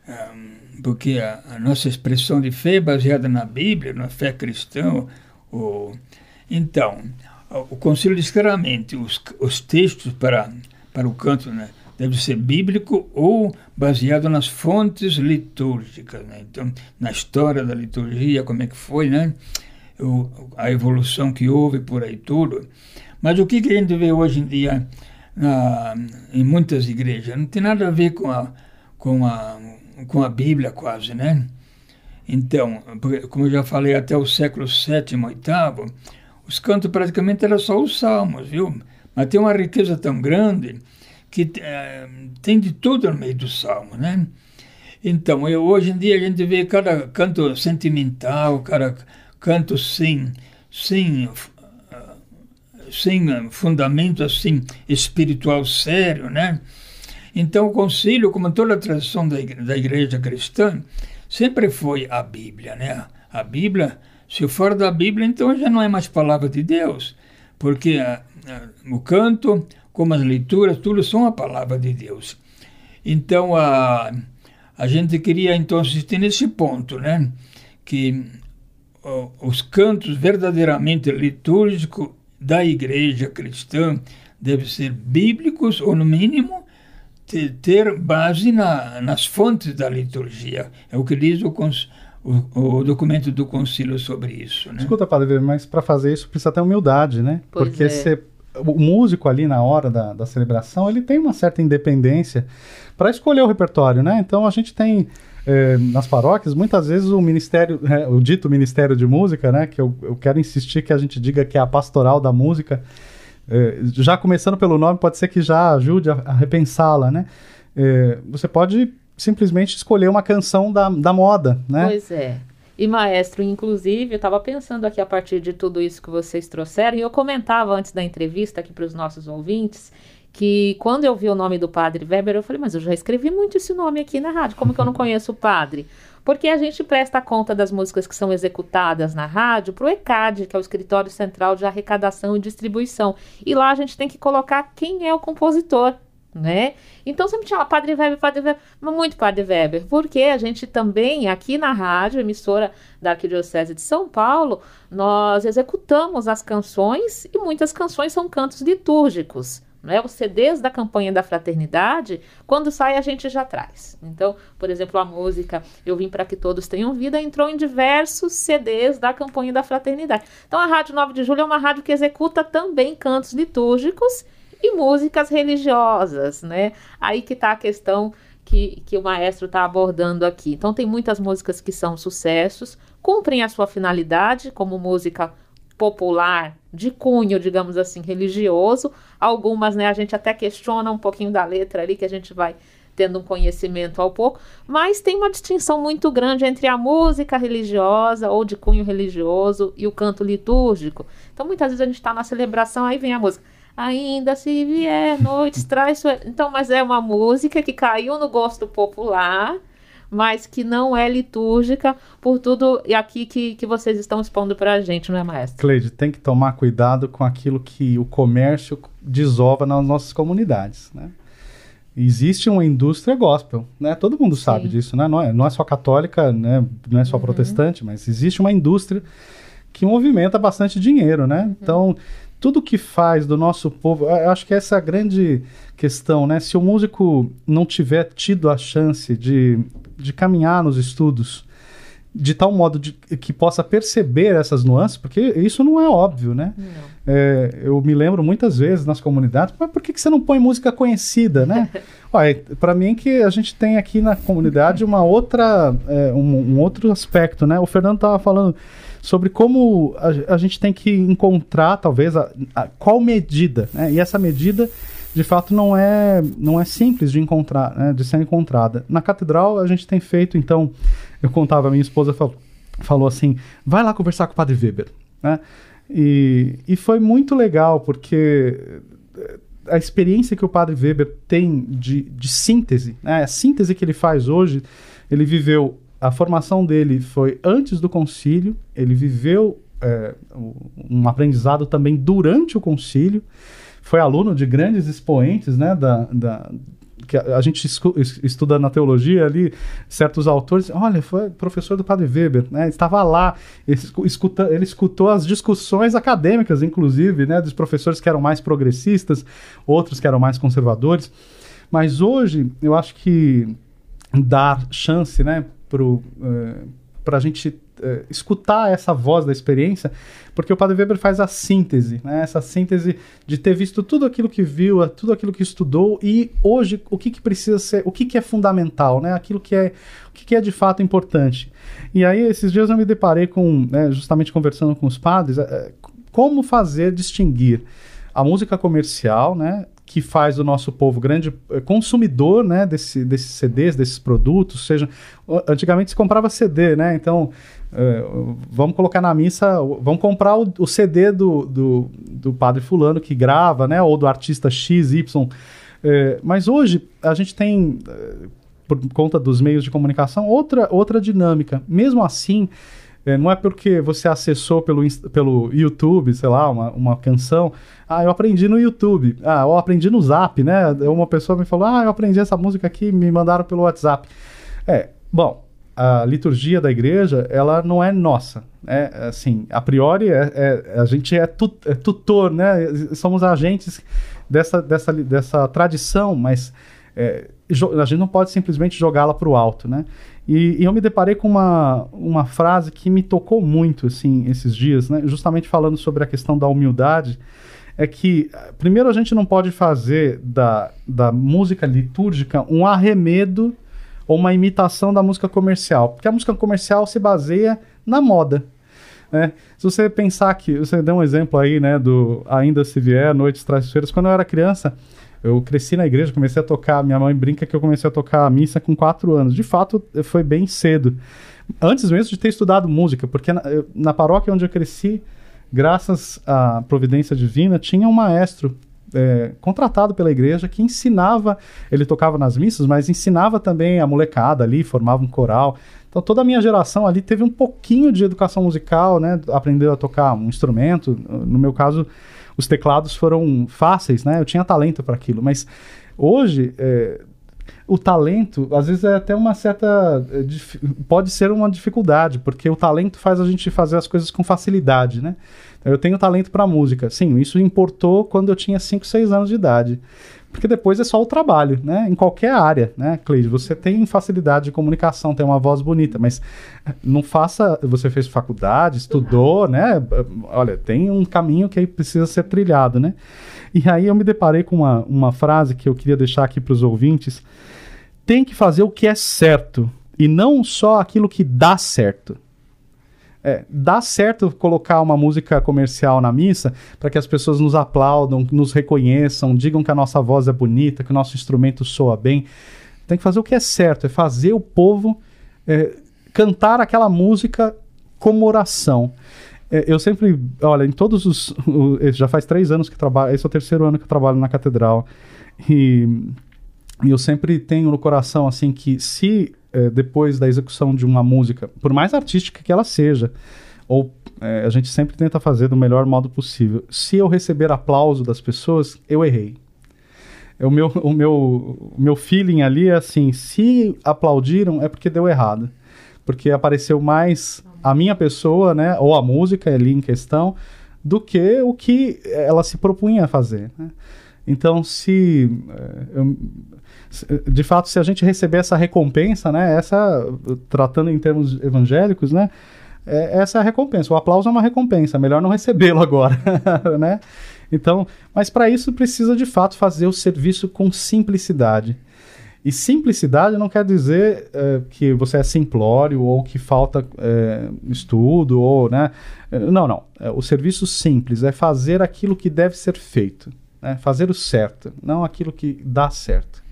Um, porque a, a, nossa expressão de fé é baseada na Bíblia, na fé cristã. O, então, o Concílio diz claramente os, os textos para, para o canto né, deve ser bíblico ou baseado nas fontes litúrgicas. Né? Então, na história da liturgia, como é que foi, né? O, a evolução que houve por aí tudo. Mas o que, que a gente vê hoje em dia na, em muitas igrejas? Não tem nada a ver com a, com a, com a Bíblia quase, né? Então, como eu já falei, até o século VII, VIII, os cantos praticamente eram só os salmos, viu? Mas tem uma riqueza tão grande que é, tem de tudo no meio do salmo, né? Então, eu, hoje em dia a gente vê cada canto sentimental, cada canto sem, sem, sem fundamento assim espiritual sério, né? Então, o concílio, como toda a tradição da igreja, da igreja cristã, sempre foi a Bíblia, né? A Bíblia se for da Bíblia, então já não é mais palavra de Deus, porque a, a, o canto, como as leituras, tudo são a palavra de Deus. Então a, a gente queria então assistir nesse ponto, né? Que o, os cantos verdadeiramente litúrgicos da igreja cristã devem ser bíblicos, ou no mínimo ter, ter base na, nas fontes da liturgia. É o que diz o, o, o, documento do concílio sobre isso. Né? Escuta, Padre, mas para fazer isso precisa ter humildade, né? Pois Porque é. O músico ali na hora da, da celebração, ele tem uma certa independência para escolher o repertório, né? Então a gente tem é, nas paróquias, muitas vezes o ministério, é, o dito ministério de música, né? Que eu, eu quero insistir que a gente diga que é a pastoral da música, é, já começando pelo nome, pode ser que já ajude a, a repensá-la, né? É, você pode simplesmente escolher uma canção da, da moda, né? Pois é. E maestro, inclusive, eu estava pensando aqui a partir de tudo isso que vocês trouxeram, e eu comentava antes da entrevista aqui para os nossos ouvintes, que quando eu vi o nome do padre Weber, eu falei, mas eu já escrevi muito esse nome aqui na rádio, como que eu não conheço o padre? Porque a gente presta conta das músicas que são executadas na rádio para o ECAD, que é o Escritório Central de Arrecadação e Distribuição. E lá a gente tem que colocar quem é o compositor né? Então sempre tinha lá Padre Weber, Padre Weber, muito Padre Weber, porque a gente também, aqui na rádio, emissora da Arquidiocese de São Paulo, nós executamos as canções e muitas canções são cantos litúrgicos. Né? Os CDs da campanha da fraternidade, quando sai, a gente já traz. Então, por exemplo, a música Eu Vim para Que Todos Tenham Vida entrou em diversos CDs da campanha da fraternidade. Então, a Rádio 9 de Julho é uma rádio que executa também cantos litúrgicos e músicas religiosas, né? Aí que está a questão que, que o maestro está abordando aqui. Então, tem muitas músicas que são sucessos, cumprem a sua finalidade como música popular de cunho, digamos assim, religioso. Algumas, né, a gente até questiona um pouquinho da letra ali, que a gente vai tendo um conhecimento ao pouco, mas tem uma distinção muito grande entre a música religiosa ou de cunho religioso e o canto litúrgico. Então, muitas vezes a gente está na celebração, aí vem a música ainda se vier noites traiçoeiras. Então, mas é uma música que caiu no gosto popular, mas que não é litúrgica por tudo aqui que, que vocês estão expondo para a gente, não é, maestro? Cleide, tem que tomar cuidado com aquilo que o comércio desova nas nossas comunidades, né? Existe uma indústria gospel, né? Todo mundo sabe Sim. disso, né? Não é, não é só católica, né? Não é só uhum. protestante, mas existe uma indústria que movimenta bastante dinheiro, né? Uhum. Então, tudo que faz do nosso povo, acho que essa é a grande questão, né? Se o músico não tiver tido a chance de, de caminhar nos estudos de tal modo de, que possa perceber essas nuances, porque isso não é óbvio, né? É, eu me lembro muitas vezes nas comunidades, mas por que, que você não põe música conhecida, né? Para mim que a gente tem aqui na comunidade uma outra, é, um, um, outro aspecto, né? O Fernando estava falando sobre como a, a, gente tem que encontrar, talvez, a, a, qual medida, né? E essa medida, de fato, não é, não é simples de encontrar, né? de ser encontrada. Na catedral, a gente tem feito, então, eu contava, minha esposa falou, falou assim, vai lá conversar com o Padre Weber, né? E, e foi muito legal, porque a experiência que o Padre Weber tem de, de síntese, né? a síntese que ele faz hoje, ele viveu, a formação dele foi antes do concílio, ele viveu é, um aprendizado também durante o concílio, foi aluno de grandes expoentes né, da, da, que a, a gente estuda na teologia ali, certos autores, olha, foi professor do Padre Weber, né? Estava lá, escuta, ele escutou as discussões acadêmicas, inclusive, né? Dos professores que eram mais progressistas, outros que eram mais conservadores. Mas hoje, eu acho que dar chance, né, para uh, a gente uh, escutar essa voz da experiência, porque o Padre Weber faz a síntese, né? essa síntese de ter visto tudo aquilo que viu, tudo aquilo que estudou e hoje o que, que precisa ser, o que, que é fundamental, né? aquilo que é, o que, que é de fato importante. E aí, esses dias eu me deparei com, né, justamente conversando com os padres, é, como fazer distinguir a música comercial, né, que faz o nosso povo grande eh, consumidor né, desse, desses CDs, desses produtos. Seja, antigamente se comprava CD, né? Então, é, vamos colocar na missa, vamos comprar o, o CD do, do, do, padre fulano que grava, né? Ou do artista XY. É, mas hoje a gente tem, por conta dos meios de comunicação, outra, outra dinâmica. Mesmo assim, é, não é porque você acessou pelo, pelo YouTube, sei lá, uma, uma canção. Ah, eu aprendi no YouTube. Ah, eu aprendi no Zap, né? Uma pessoa me falou, ah, eu aprendi essa música aqui, me mandaram pelo WhatsApp. É, bom, a liturgia da igreja, ela não é nossa. Né? Assim, a priori, é, é a gente é, tut, é, tutor, né? Somos agentes dessa, dessa, dessa tradição, mas é, a gente não pode simplesmente jogá-la para o alto, né? E, e, eu me deparei com uma, uma frase que me tocou muito, assim, esses dias, né? Justamente falando sobre a questão da humildade, é que, primeiro, a gente não pode fazer da, da música litúrgica um arremedo ou uma imitação da música comercial, porque a música comercial se baseia na moda, né? Se você pensar que, você deu um exemplo aí, né, do Ainda Se Vier, Noites Traiçoeiras, quando eu era criança, eu cresci na igreja, comecei a tocar. Minha mãe brinca que eu comecei a tocar a missa com quatro anos. De fato, foi bem cedo. Antes mesmo de ter estudado música, porque na, na paróquia onde eu cresci, graças à providência divina, tinha um maestro é, contratado pela igreja que ensinava, ele tocava nas missas, mas ensinava também a molecada ali, formava um coral. Então toda a minha geração ali teve um pouquinho de educação musical, né? Aprendeu a tocar um instrumento. No meu caso, os teclados foram fáceis, né? Eu tinha talento para aquilo, mas hoje é, o talento, às vezes é até uma certa. É, pode ser uma dificuldade, porque o talento faz a gente fazer as coisas com facilidade, né? Eu tenho talento para música. Sim, isso importou quando eu tinha 5, 6 anos de idade porque depois é só o trabalho, né? Em qualquer área, né, Cleide? Você tem facilidade de comunicação, tem uma voz bonita, mas não faça. Você fez faculdade, estudou, né? Olha, tem um caminho que precisa ser trilhado, né? E aí eu me deparei com uma, uma frase que eu queria deixar aqui para os ouvintes: tem que fazer o que é certo e não só aquilo que dá certo. É, dá certo colocar uma música comercial na missa para que as pessoas nos aplaudam, nos reconheçam, digam que a nossa voz é bonita, que o nosso instrumento soa bem. Tem que fazer o que é certo, é fazer o povo é, cantar aquela música como oração. É, eu sempre, olha, em todos os. já faz três anos que trabalho, esse é o terceiro ano que eu trabalho na catedral. E, e eu sempre tenho no coração assim que se é, depois da execução de uma música, por mais artística que ela seja, ou é, a gente sempre tenta fazer do melhor modo possível. Se eu receber aplauso das pessoas, eu errei. O meu, o meu, o meu feeling ali é assim: se aplaudiram, é porque deu errado. Porque apareceu mais a minha pessoa, né, ou a música ali em questão, do que o que ela se propunha a fazer. Né? Então, se é, eu, de fato, se a gente receber essa recompensa, né, essa, tratando em termos evangélicos, né, é, essa é a recompensa. O aplauso é uma recompensa, melhor não recebê-lo agora, né? Então, mas para isso precisa de fato fazer o serviço com simplicidade. E simplicidade não quer dizer é, que você é simplório ou que falta é, estudo ou, né? Não, não. É, o serviço simples é fazer aquilo que deve ser feito, né? fazer o certo, não aquilo que dá certo.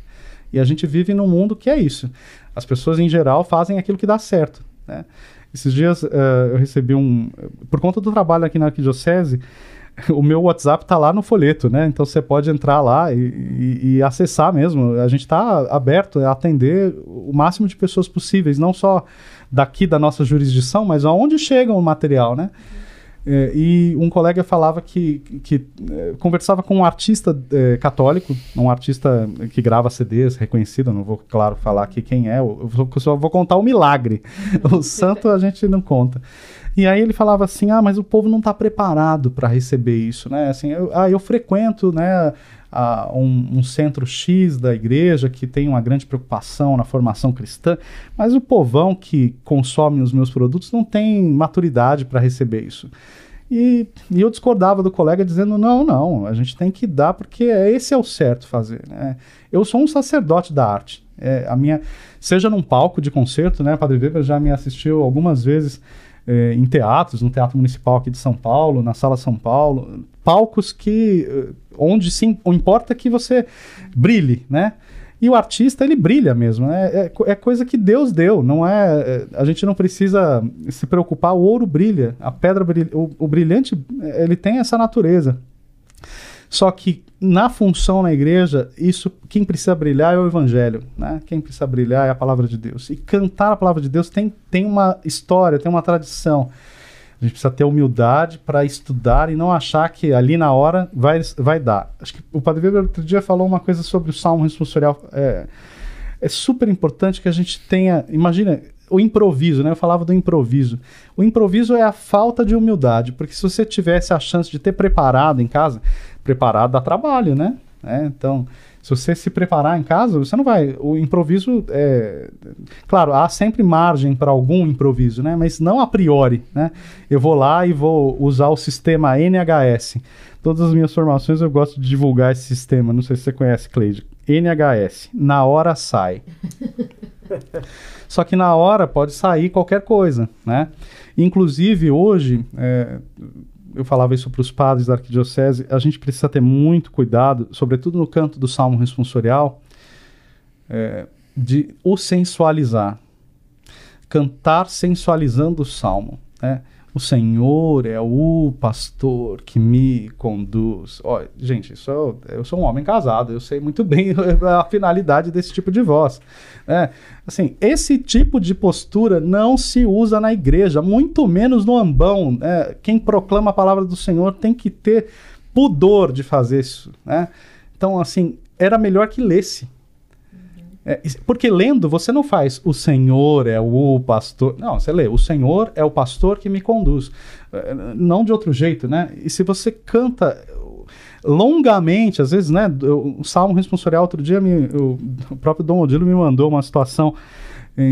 E a gente vive num mundo que é isso. As pessoas em geral fazem aquilo que dá certo, né? Esses dias uh, eu recebi um, por conta do trabalho aqui na arquidiocese, o meu WhatsApp está lá no folheto, né? Então você pode entrar lá e, e, e acessar mesmo. A gente está aberto a atender o máximo de pessoas possíveis, não só daqui da nossa jurisdição, mas aonde chega o material, né? É, e um colega falava que, que é, conversava com um artista é, católico, um artista que grava CDs reconhecido, não vou, claro, falar aqui quem é, eu só vou contar o milagre. O santo a gente não conta. E aí ele falava assim: ah, mas o povo não está preparado para receber isso, né? Assim, eu, ah, eu frequento, né? A, um, um, centro X da igreja que tem uma grande preocupação na formação cristã, mas o povão que consome os meus produtos não tem maturidade para receber isso. E, e, eu discordava do colega dizendo: não, não, a gente tem que dar porque esse é o certo fazer. Né? Eu sou um sacerdote da arte. É, a minha, seja num palco de concerto, né? Padre Weber já me assistiu algumas vezes é, em teatros, no Teatro Municipal aqui de São Paulo, na Sala São Paulo, palcos que eh, onde sim, importa que você brilhe, né? E o artista, ele brilha mesmo, né? É, é, coisa que Deus deu, não é, é... A gente não precisa se preocupar, o ouro brilha, a pedra brilha, o, o brilhante, ele tem essa natureza. Só que na função na igreja, isso quem precisa brilhar é o evangelho, né? Quem precisa brilhar é a palavra de Deus. E cantar a palavra de Deus tem, tem uma história, tem uma tradição. A gente precisa ter humildade para estudar e não achar que ali na hora vai, vai dar. Acho que o Padre Weber outro dia falou uma coisa sobre o salmo responsorial. É, é super importante que a gente tenha. Imagina, o improviso, né? Eu falava do improviso. O improviso é a falta de humildade, porque se você tivesse a chance de ter preparado em casa, preparado dá trabalho, né? É, então, se você se preparar em casa, você não vai. O improviso é. Claro, há sempre margem para algum improviso, né? Mas não a priori, né? Eu vou lá e vou usar o sistema NHS. Todas as minhas formações eu gosto de divulgar esse sistema. Não sei se você conhece, Cleide. NHS. Na hora sai. Só que na hora pode sair qualquer coisa, né? Inclusive, hoje, é, eu falava isso para os padres da arquidiocese, a gente precisa ter muito cuidado, sobretudo no canto do salmo responsorial, é, de o sensualizar. Cantar sensualizando o salmo. Né? O Senhor é o pastor que me conduz. Ó, gente, isso eu, eu sou um homem casado, eu sei muito bem a finalidade desse tipo de voz. É, assim, esse tipo de postura não se usa na igreja, muito menos no ambão. É, quem proclama a palavra do Senhor tem que ter pudor de fazer isso. Né? Então, assim, era melhor que lesse. É, porque lendo, você não faz o Senhor é o pastor. Não, você lê, o Senhor é o pastor que me conduz. É, não de outro jeito, né? E se você canta longamente, às vezes, né? O Salmo Responsorial, outro dia, me, o, o próprio Dom Odilo me mandou uma situação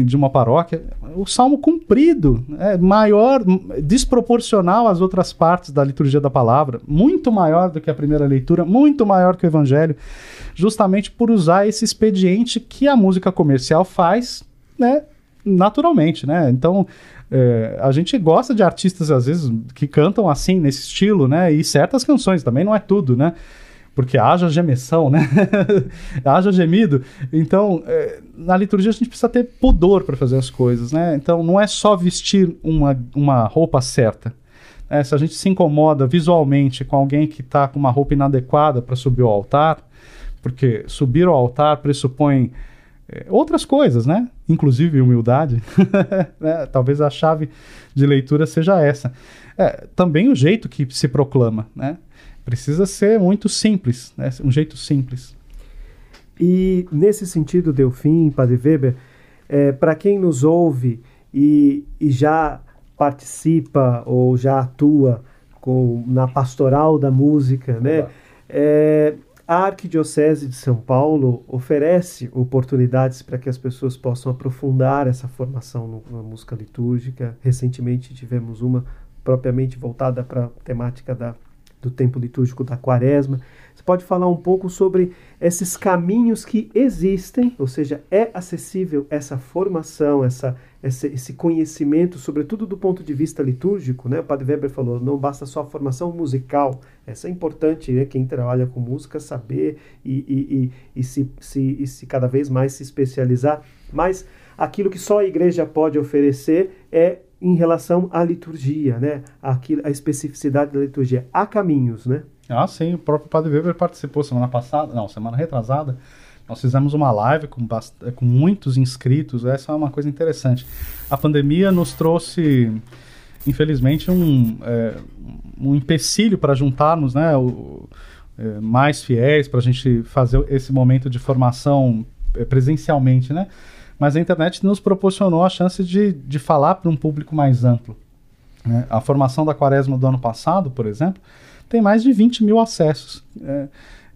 de uma paróquia, o salmo cumprido, é maior, desproporcional às outras partes da liturgia da palavra, muito maior do que a primeira leitura, muito maior que o evangelho justamente por usar esse expediente que a música comercial faz, né, naturalmente, né? Então, é, a gente gosta de artistas, às vezes, que cantam assim, nesse estilo, né? E certas canções também não é tudo, né? Porque haja gemeção, né? haja gemido. Então, é, na liturgia a gente precisa ter pudor para fazer as coisas, né? Então, não é só vestir uma, uma roupa certa. É, se a gente se incomoda visualmente com alguém que está com uma roupa inadequada para subir ao altar, porque subir ao altar pressupõe é, outras coisas, né? Inclusive humildade. né? Talvez a chave de leitura seja essa. É, também o jeito que se proclama, né? Precisa ser muito simples, né? um jeito simples. E nesse sentido, Delfim, Padre Weber, é, para quem nos ouve e, e já participa ou já atua com, na pastoral da música, né? É, a Arquidiocese de São Paulo oferece oportunidades para que as pessoas possam aprofundar essa formação no, na música litúrgica. Recentemente tivemos uma propriamente voltada para a temática da do tempo litúrgico da quaresma. Você pode falar um pouco sobre esses caminhos que existem, ou seja, é acessível essa formação, essa, esse, esse conhecimento, sobretudo do ponto de vista litúrgico, né? O Padre Weber falou, não basta só a formação musical, essa é importante, né? Quem trabalha com música saber e, e, e, e, se, se, e se cada vez mais se especializar, mas aquilo que só a igreja pode oferecer é em relação à liturgia, né? Aquilo, a especificidade da liturgia. Há caminhos, né? Ah, sim, o próprio Padre Weber participou semana passada, não, semana retrasada. Nós fizemos uma live com, com muitos inscritos, essa é uma coisa interessante. A pandemia nos trouxe, infelizmente, um, é, um empecilho para juntarmos né, o, é, mais fiéis, para a gente fazer esse momento de formação é, presencialmente, né? Mas a internet nos proporcionou a chance de, de falar para um público mais amplo. Né? A formação da quaresma do ano passado, por exemplo, tem mais de 20 mil acessos. É,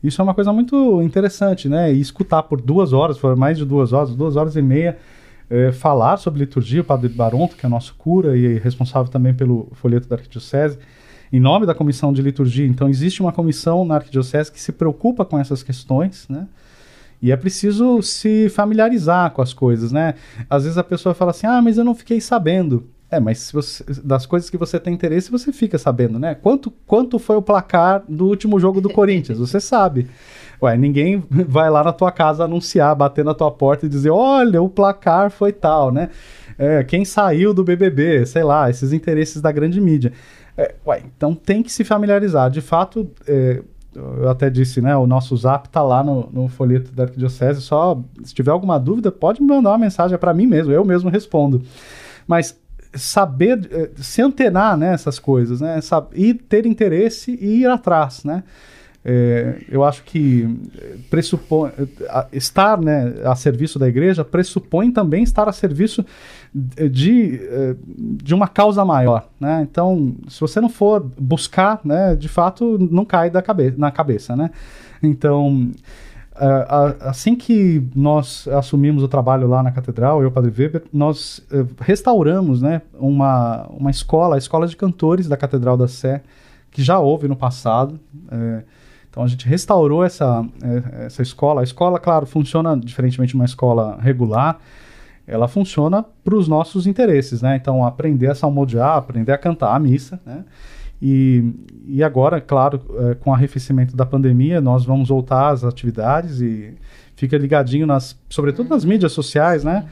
isso é uma coisa muito interessante, né? E escutar por duas horas, por mais de duas horas, duas horas e meia, é, falar sobre liturgia, o Padre Baronto, que é nosso cura e responsável também pelo folheto da Arquidiocese, em nome da comissão de liturgia. Então, existe uma comissão na Arquidiocese que se preocupa com essas questões, né? E é preciso se familiarizar com as coisas, né? Às vezes a pessoa fala assim: ah, mas eu não fiquei sabendo. É, mas você, das coisas que você tem interesse, você fica sabendo, né? Quanto, quanto foi o placar do último jogo do Corinthians? Você sabe. Ué, ninguém vai lá na tua casa anunciar, bater na tua porta e dizer, olha, o placar foi tal, né? É, quem saiu do BBB, sei lá, esses interesses da grande mídia. É, ué, então tem que se familiarizar. De fato, é, eu até disse, né? O nosso zap tá lá no, no folheto da Arquidiocese. Só se tiver alguma dúvida, pode me mandar uma mensagem é para mim mesmo, eu mesmo respondo. Mas saber eh, se antenar nessas né, coisas, né? E ter interesse e ir atrás, né? É, eu acho que eh, pressupõe estar né, a serviço da igreja pressupõe também estar a serviço de, de uma causa maior. Né? Então, se você não for buscar, né, de fato, não cai da cabe na cabeça. Né? Então, assim que nós assumimos o trabalho lá na catedral, eu e o Padre Weber, nós uh, restauramos né, uma, uma escola, a escola de cantores da Catedral da Sé, que já houve no passado. Uh, então a gente restaurou essa, eh, essa escola. A escola, claro, funciona diferentemente de uma escola regular, ela funciona para os nossos interesses, né? Então aprender a salmodiar, aprender a cantar a missa, né? E, e agora, claro, é, com o arrefecimento da pandemia, nós vamos voltar às atividades e fica ligadinho, nas, sobretudo nas mídias sociais, né?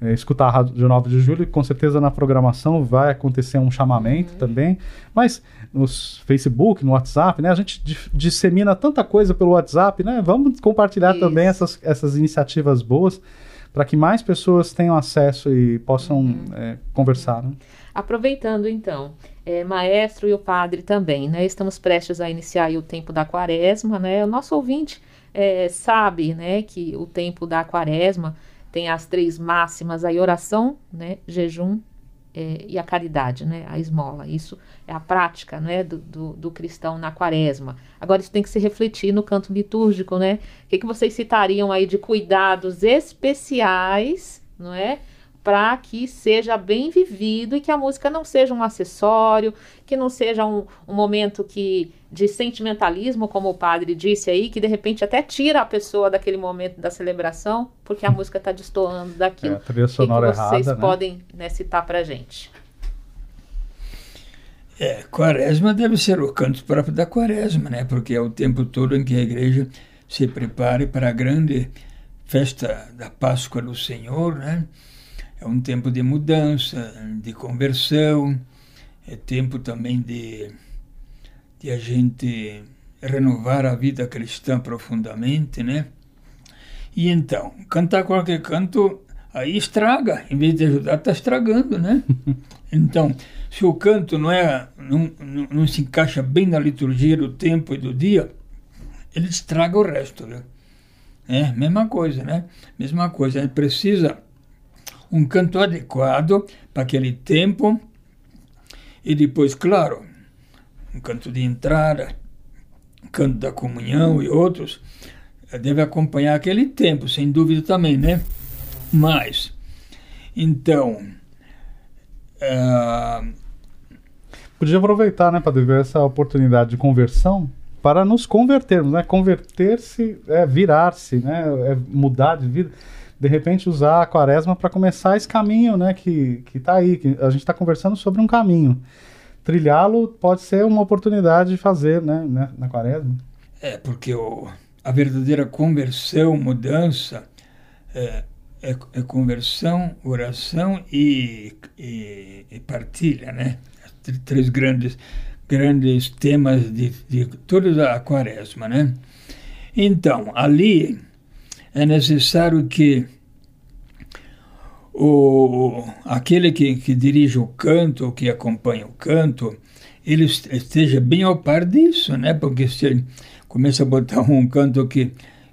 É, escutar a Rádio 9 de Julho, com certeza na programação vai acontecer um chamamento uhum. também, mas no Facebook, no WhatsApp, né? A gente dissemina tanta coisa pelo WhatsApp, né? Vamos compartilhar Isso. também essas, essas iniciativas boas para que mais pessoas tenham acesso e possam uhum. é, conversar. Né? Aproveitando então, é, maestro e o padre também, né? Estamos prestes a iniciar o tempo da quaresma, né? O nosso ouvinte é, sabe, né, que o tempo da quaresma tem as três máximas aí, oração, né, jejum é, e a caridade, né, a esmola. Isso é a prática, né, do, do, do, cristão na quaresma. Agora isso tem que se refletir no canto litúrgico, né? O que, que vocês citariam aí de cuidados especiais, não é? Para que seja bem vivido e que a música não seja um acessório, que não seja um, um, momento que de sentimentalismo, como o padre disse aí, que de repente até tira a pessoa daquele momento da celebração, porque a música está destoando daquilo. É, a trilha sonora que, que vocês errada, né? podem né, citar para gente? É, quaresma deve ser o canto próprio da quaresma, né? Porque é o tempo todo em que a igreja se prepare para a grande festa da Páscoa do Senhor, né? É um tempo de mudança, de conversão, é tempo também de, de a gente renovar a vida cristã profundamente, né? E então, cantar qualquer canto aí estraga, em vez de ajudar, está estragando, né? Então, se o canto não, é, não, não, não, se encaixa bem na liturgia do tempo e do dia, ele estraga o resto, né? É, mesma coisa, né? Mesma coisa, a gente precisa um canto adequado para aquele tempo e depois, claro, um canto de entrada, canto da comunhão e outros, deve acompanhar aquele tempo, sem dúvida também, né? Mas, então, uh, Podia aproveitar, né, para ver essa oportunidade de conversão para nos convertermos, né? Converter-se é virar-se, né? É mudar de vida. De repente usar a quaresma para começar esse caminho, né? Que, que tá aí. Que a gente está conversando sobre um caminho. Trilhá-lo pode ser uma oportunidade de fazer, né? né na quaresma. É, porque o, a verdadeira conversão, mudança, é, é, é conversão, oração e, e, e partilha, né? Três grandes grandes temas de, de toda a quaresma, né? Então, ali é necessário que o, aquele que, que dirige o canto, que acompanha o canto, ele esteja bem ao par disso, né? Porque se ele começa a botar um canto que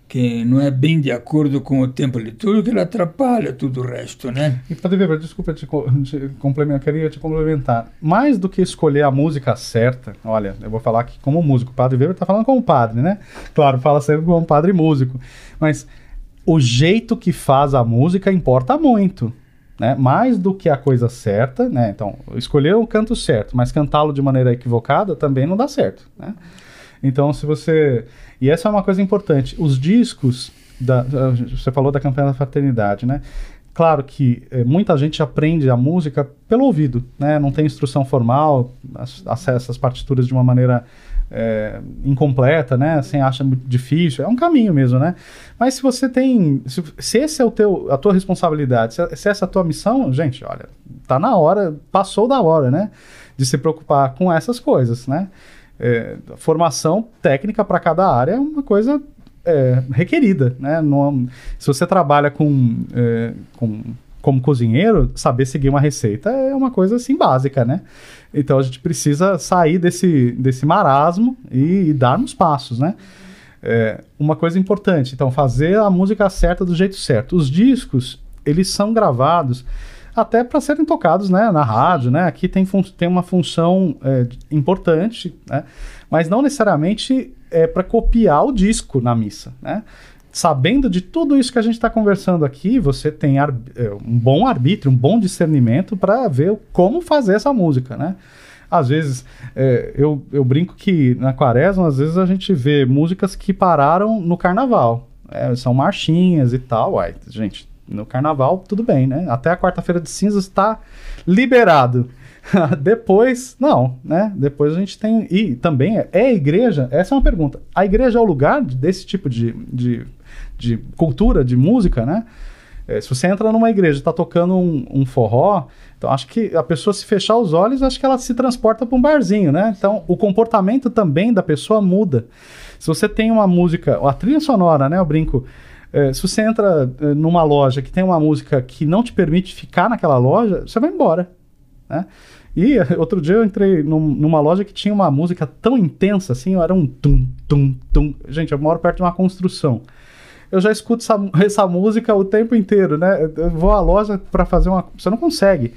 que não é bem de acordo com o tempo litúrgico, ele atrapalha tudo o resto, né? E Padre Weber, desculpa te, te complementar, queria te complementar. Mais do que escolher a música certa, olha, eu vou falar aqui como músico, o Padre Weber está falando como padre, né? Claro, fala sempre como padre músico, mas o jeito que faz a música importa muito. Né? Mais do que a coisa certa, né? Então, escolher o canto certo, mas cantá-lo de maneira equivocada também não dá certo, né? Então, se você. E essa é uma coisa importante. Os discos. Da, você falou da campanha da fraternidade, né? Claro que é, muita gente aprende a música pelo ouvido, né? Não tem instrução formal, acessa as partituras de uma maneira é, incompleta, né? Assim, acha muito difícil. É um caminho mesmo, né? Mas se você tem... Se, se esse é o teu, a tua responsabilidade, se, se essa é a tua missão, gente, olha, tá na hora, passou da hora, né? De se preocupar com essas coisas, né? é, formação técnica para cada área é uma coisa é, requerida, né? Se você trabalha com, é, com, como cozinheiro, saber seguir uma receita é uma coisa assim básica, né? Então a gente precisa sair desse, desse marasmo e, e dar uns passos, né? É, uma coisa importante, então fazer a música certa do jeito certo. Os discos eles são gravados até para serem tocados né, na rádio, né? Aqui tem, tem uma função é, importante, né? Mas não necessariamente é para copiar o disco na missa, né? Sabendo de tudo isso que a gente está conversando aqui, você tem é, um bom arbítrio, um bom discernimento para ver como fazer essa música, né? Às vezes, é, eu, eu brinco que na quaresma, às vezes a gente vê músicas que pararam no carnaval. É, são marchinhas e tal. Uai, gente, no carnaval, tudo bem, né? Até a quarta-feira de cinzas está liberado. Depois, não, né? Depois a gente tem. E também é, é a igreja? Essa é uma pergunta. A igreja é o lugar desse tipo de, de, de cultura, de música, né? É, se você entra numa igreja e está tocando um, um, forró, então acho que a pessoa se fechar os olhos, acho que ela se transporta para um barzinho, né? Então o comportamento também da pessoa muda. Se você tem uma música, a trilha sonora, né? Eu brinco. É, se você entra é, numa loja que tem uma música que não te permite ficar naquela loja, você vai embora. Né? E outro dia eu entrei num, numa loja que tinha uma música tão intensa assim, era um tum, tum, tum. Gente, eu moro perto de uma construção. Eu já escuto essa, essa música o tempo inteiro, né? Eu vou à loja para fazer uma. Você não consegue.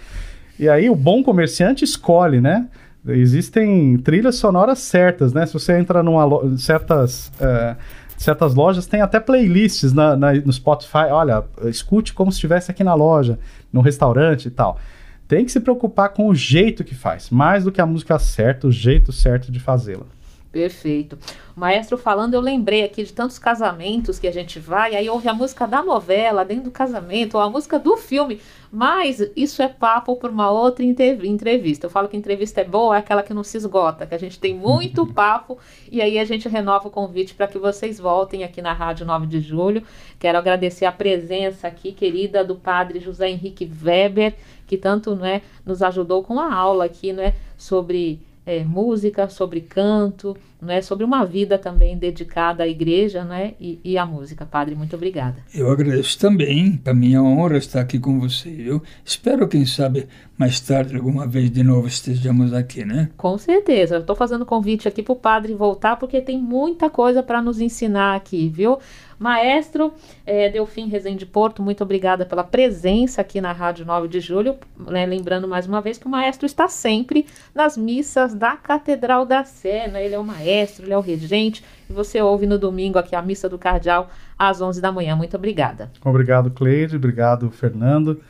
E aí o bom comerciante escolhe, né? Existem trilhas sonoras certas, né? Se você entra numa lo... certas. Uh, certas lojas têm até playlists na, na, no Spotify. Olha, escute como se estivesse aqui na loja, no restaurante e tal. Tem que se preocupar com o jeito que faz, mais do que a música certa, o jeito certo de fazê-la. Perfeito. O maestro falando, eu lembrei aqui de tantos casamentos que a gente vai, aí ouve a música da novela dentro do casamento, ou a música do filme, mas isso é papo para uma outra entrevista. Eu falo que entrevista é boa, é aquela que não se esgota, que a gente tem muito papo, e aí a gente renova o convite para que vocês voltem aqui na Rádio 9 de Julho. Quero agradecer a presença aqui, querida, do padre José Henrique Weber, que tanto né, nos ajudou com a aula aqui né, sobre é, música, sobre canto, né, sobre uma vida também dedicada à igreja né, e, e à música. Padre, muito obrigada. Eu agradeço também, para mim é uma honra estar aqui com você. Eu espero, quem sabe, mais tarde, alguma vez de novo estejamos aqui, né? Com certeza. Eu estou fazendo convite aqui para o Padre voltar, porque tem muita coisa para nos ensinar aqui, viu? Maestro é, Delfim Rezende Porto, muito obrigada pela presença aqui na Rádio 9 de Julho. Né, lembrando mais uma vez que o maestro está sempre nas missas da Catedral da Sé. Né? Ele é o maestro, ele é o regente. E você ouve no domingo aqui a missa do Cardeal às 11 da manhã. Muito obrigada. Obrigado, Cleide. Obrigado, Fernando.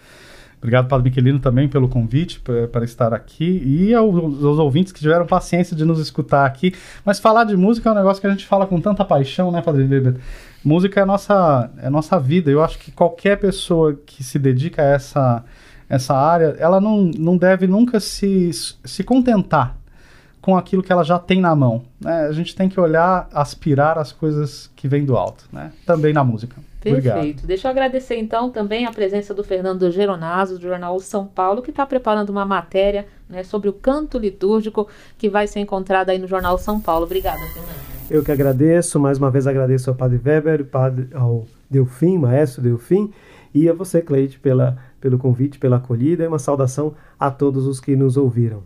Obrigado, Padre Miquelino, também pelo convite para estar aqui e aos, aos, ouvintes que tiveram paciência de nos escutar aqui. Mas falar de música é um negócio que a gente fala com tanta paixão, né, Padre Weber? Música é nossa, é nossa vida. Eu acho que qualquer pessoa que se dedica a essa, essa área, ela não, não deve nunca se, se contentar com aquilo que ela já tem na mão. Né? A gente tem que olhar, aspirar as coisas que vêm do alto, né? também na música. Perfeito. Obrigado. Deixa eu agradecer então também a presença do Fernando Geronaso, do jornal São Paulo, que está preparando uma matéria né, sobre o canto litúrgico que vai ser encontrada aí no jornal São Paulo. Obrigada, Fernando. Eu que agradeço, mais uma vez agradeço ao Padre Weber, padre, ao Delfim, maestro Delfim, e a você, Cleide, pela, pelo convite, pela acolhida e uma saudação a todos os que nos ouviram.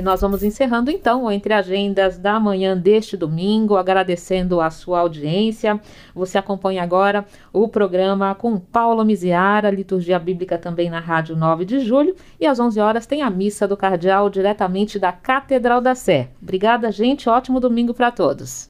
E nós vamos encerrando então entre agendas da manhã deste domingo, agradecendo a sua audiência. Você acompanha agora o programa com Paulo Miziara, liturgia bíblica também na Rádio 9 de Julho, e às 11 horas tem a missa do Cardeal diretamente da Catedral da Sé. Obrigada, gente. Ótimo domingo para todos.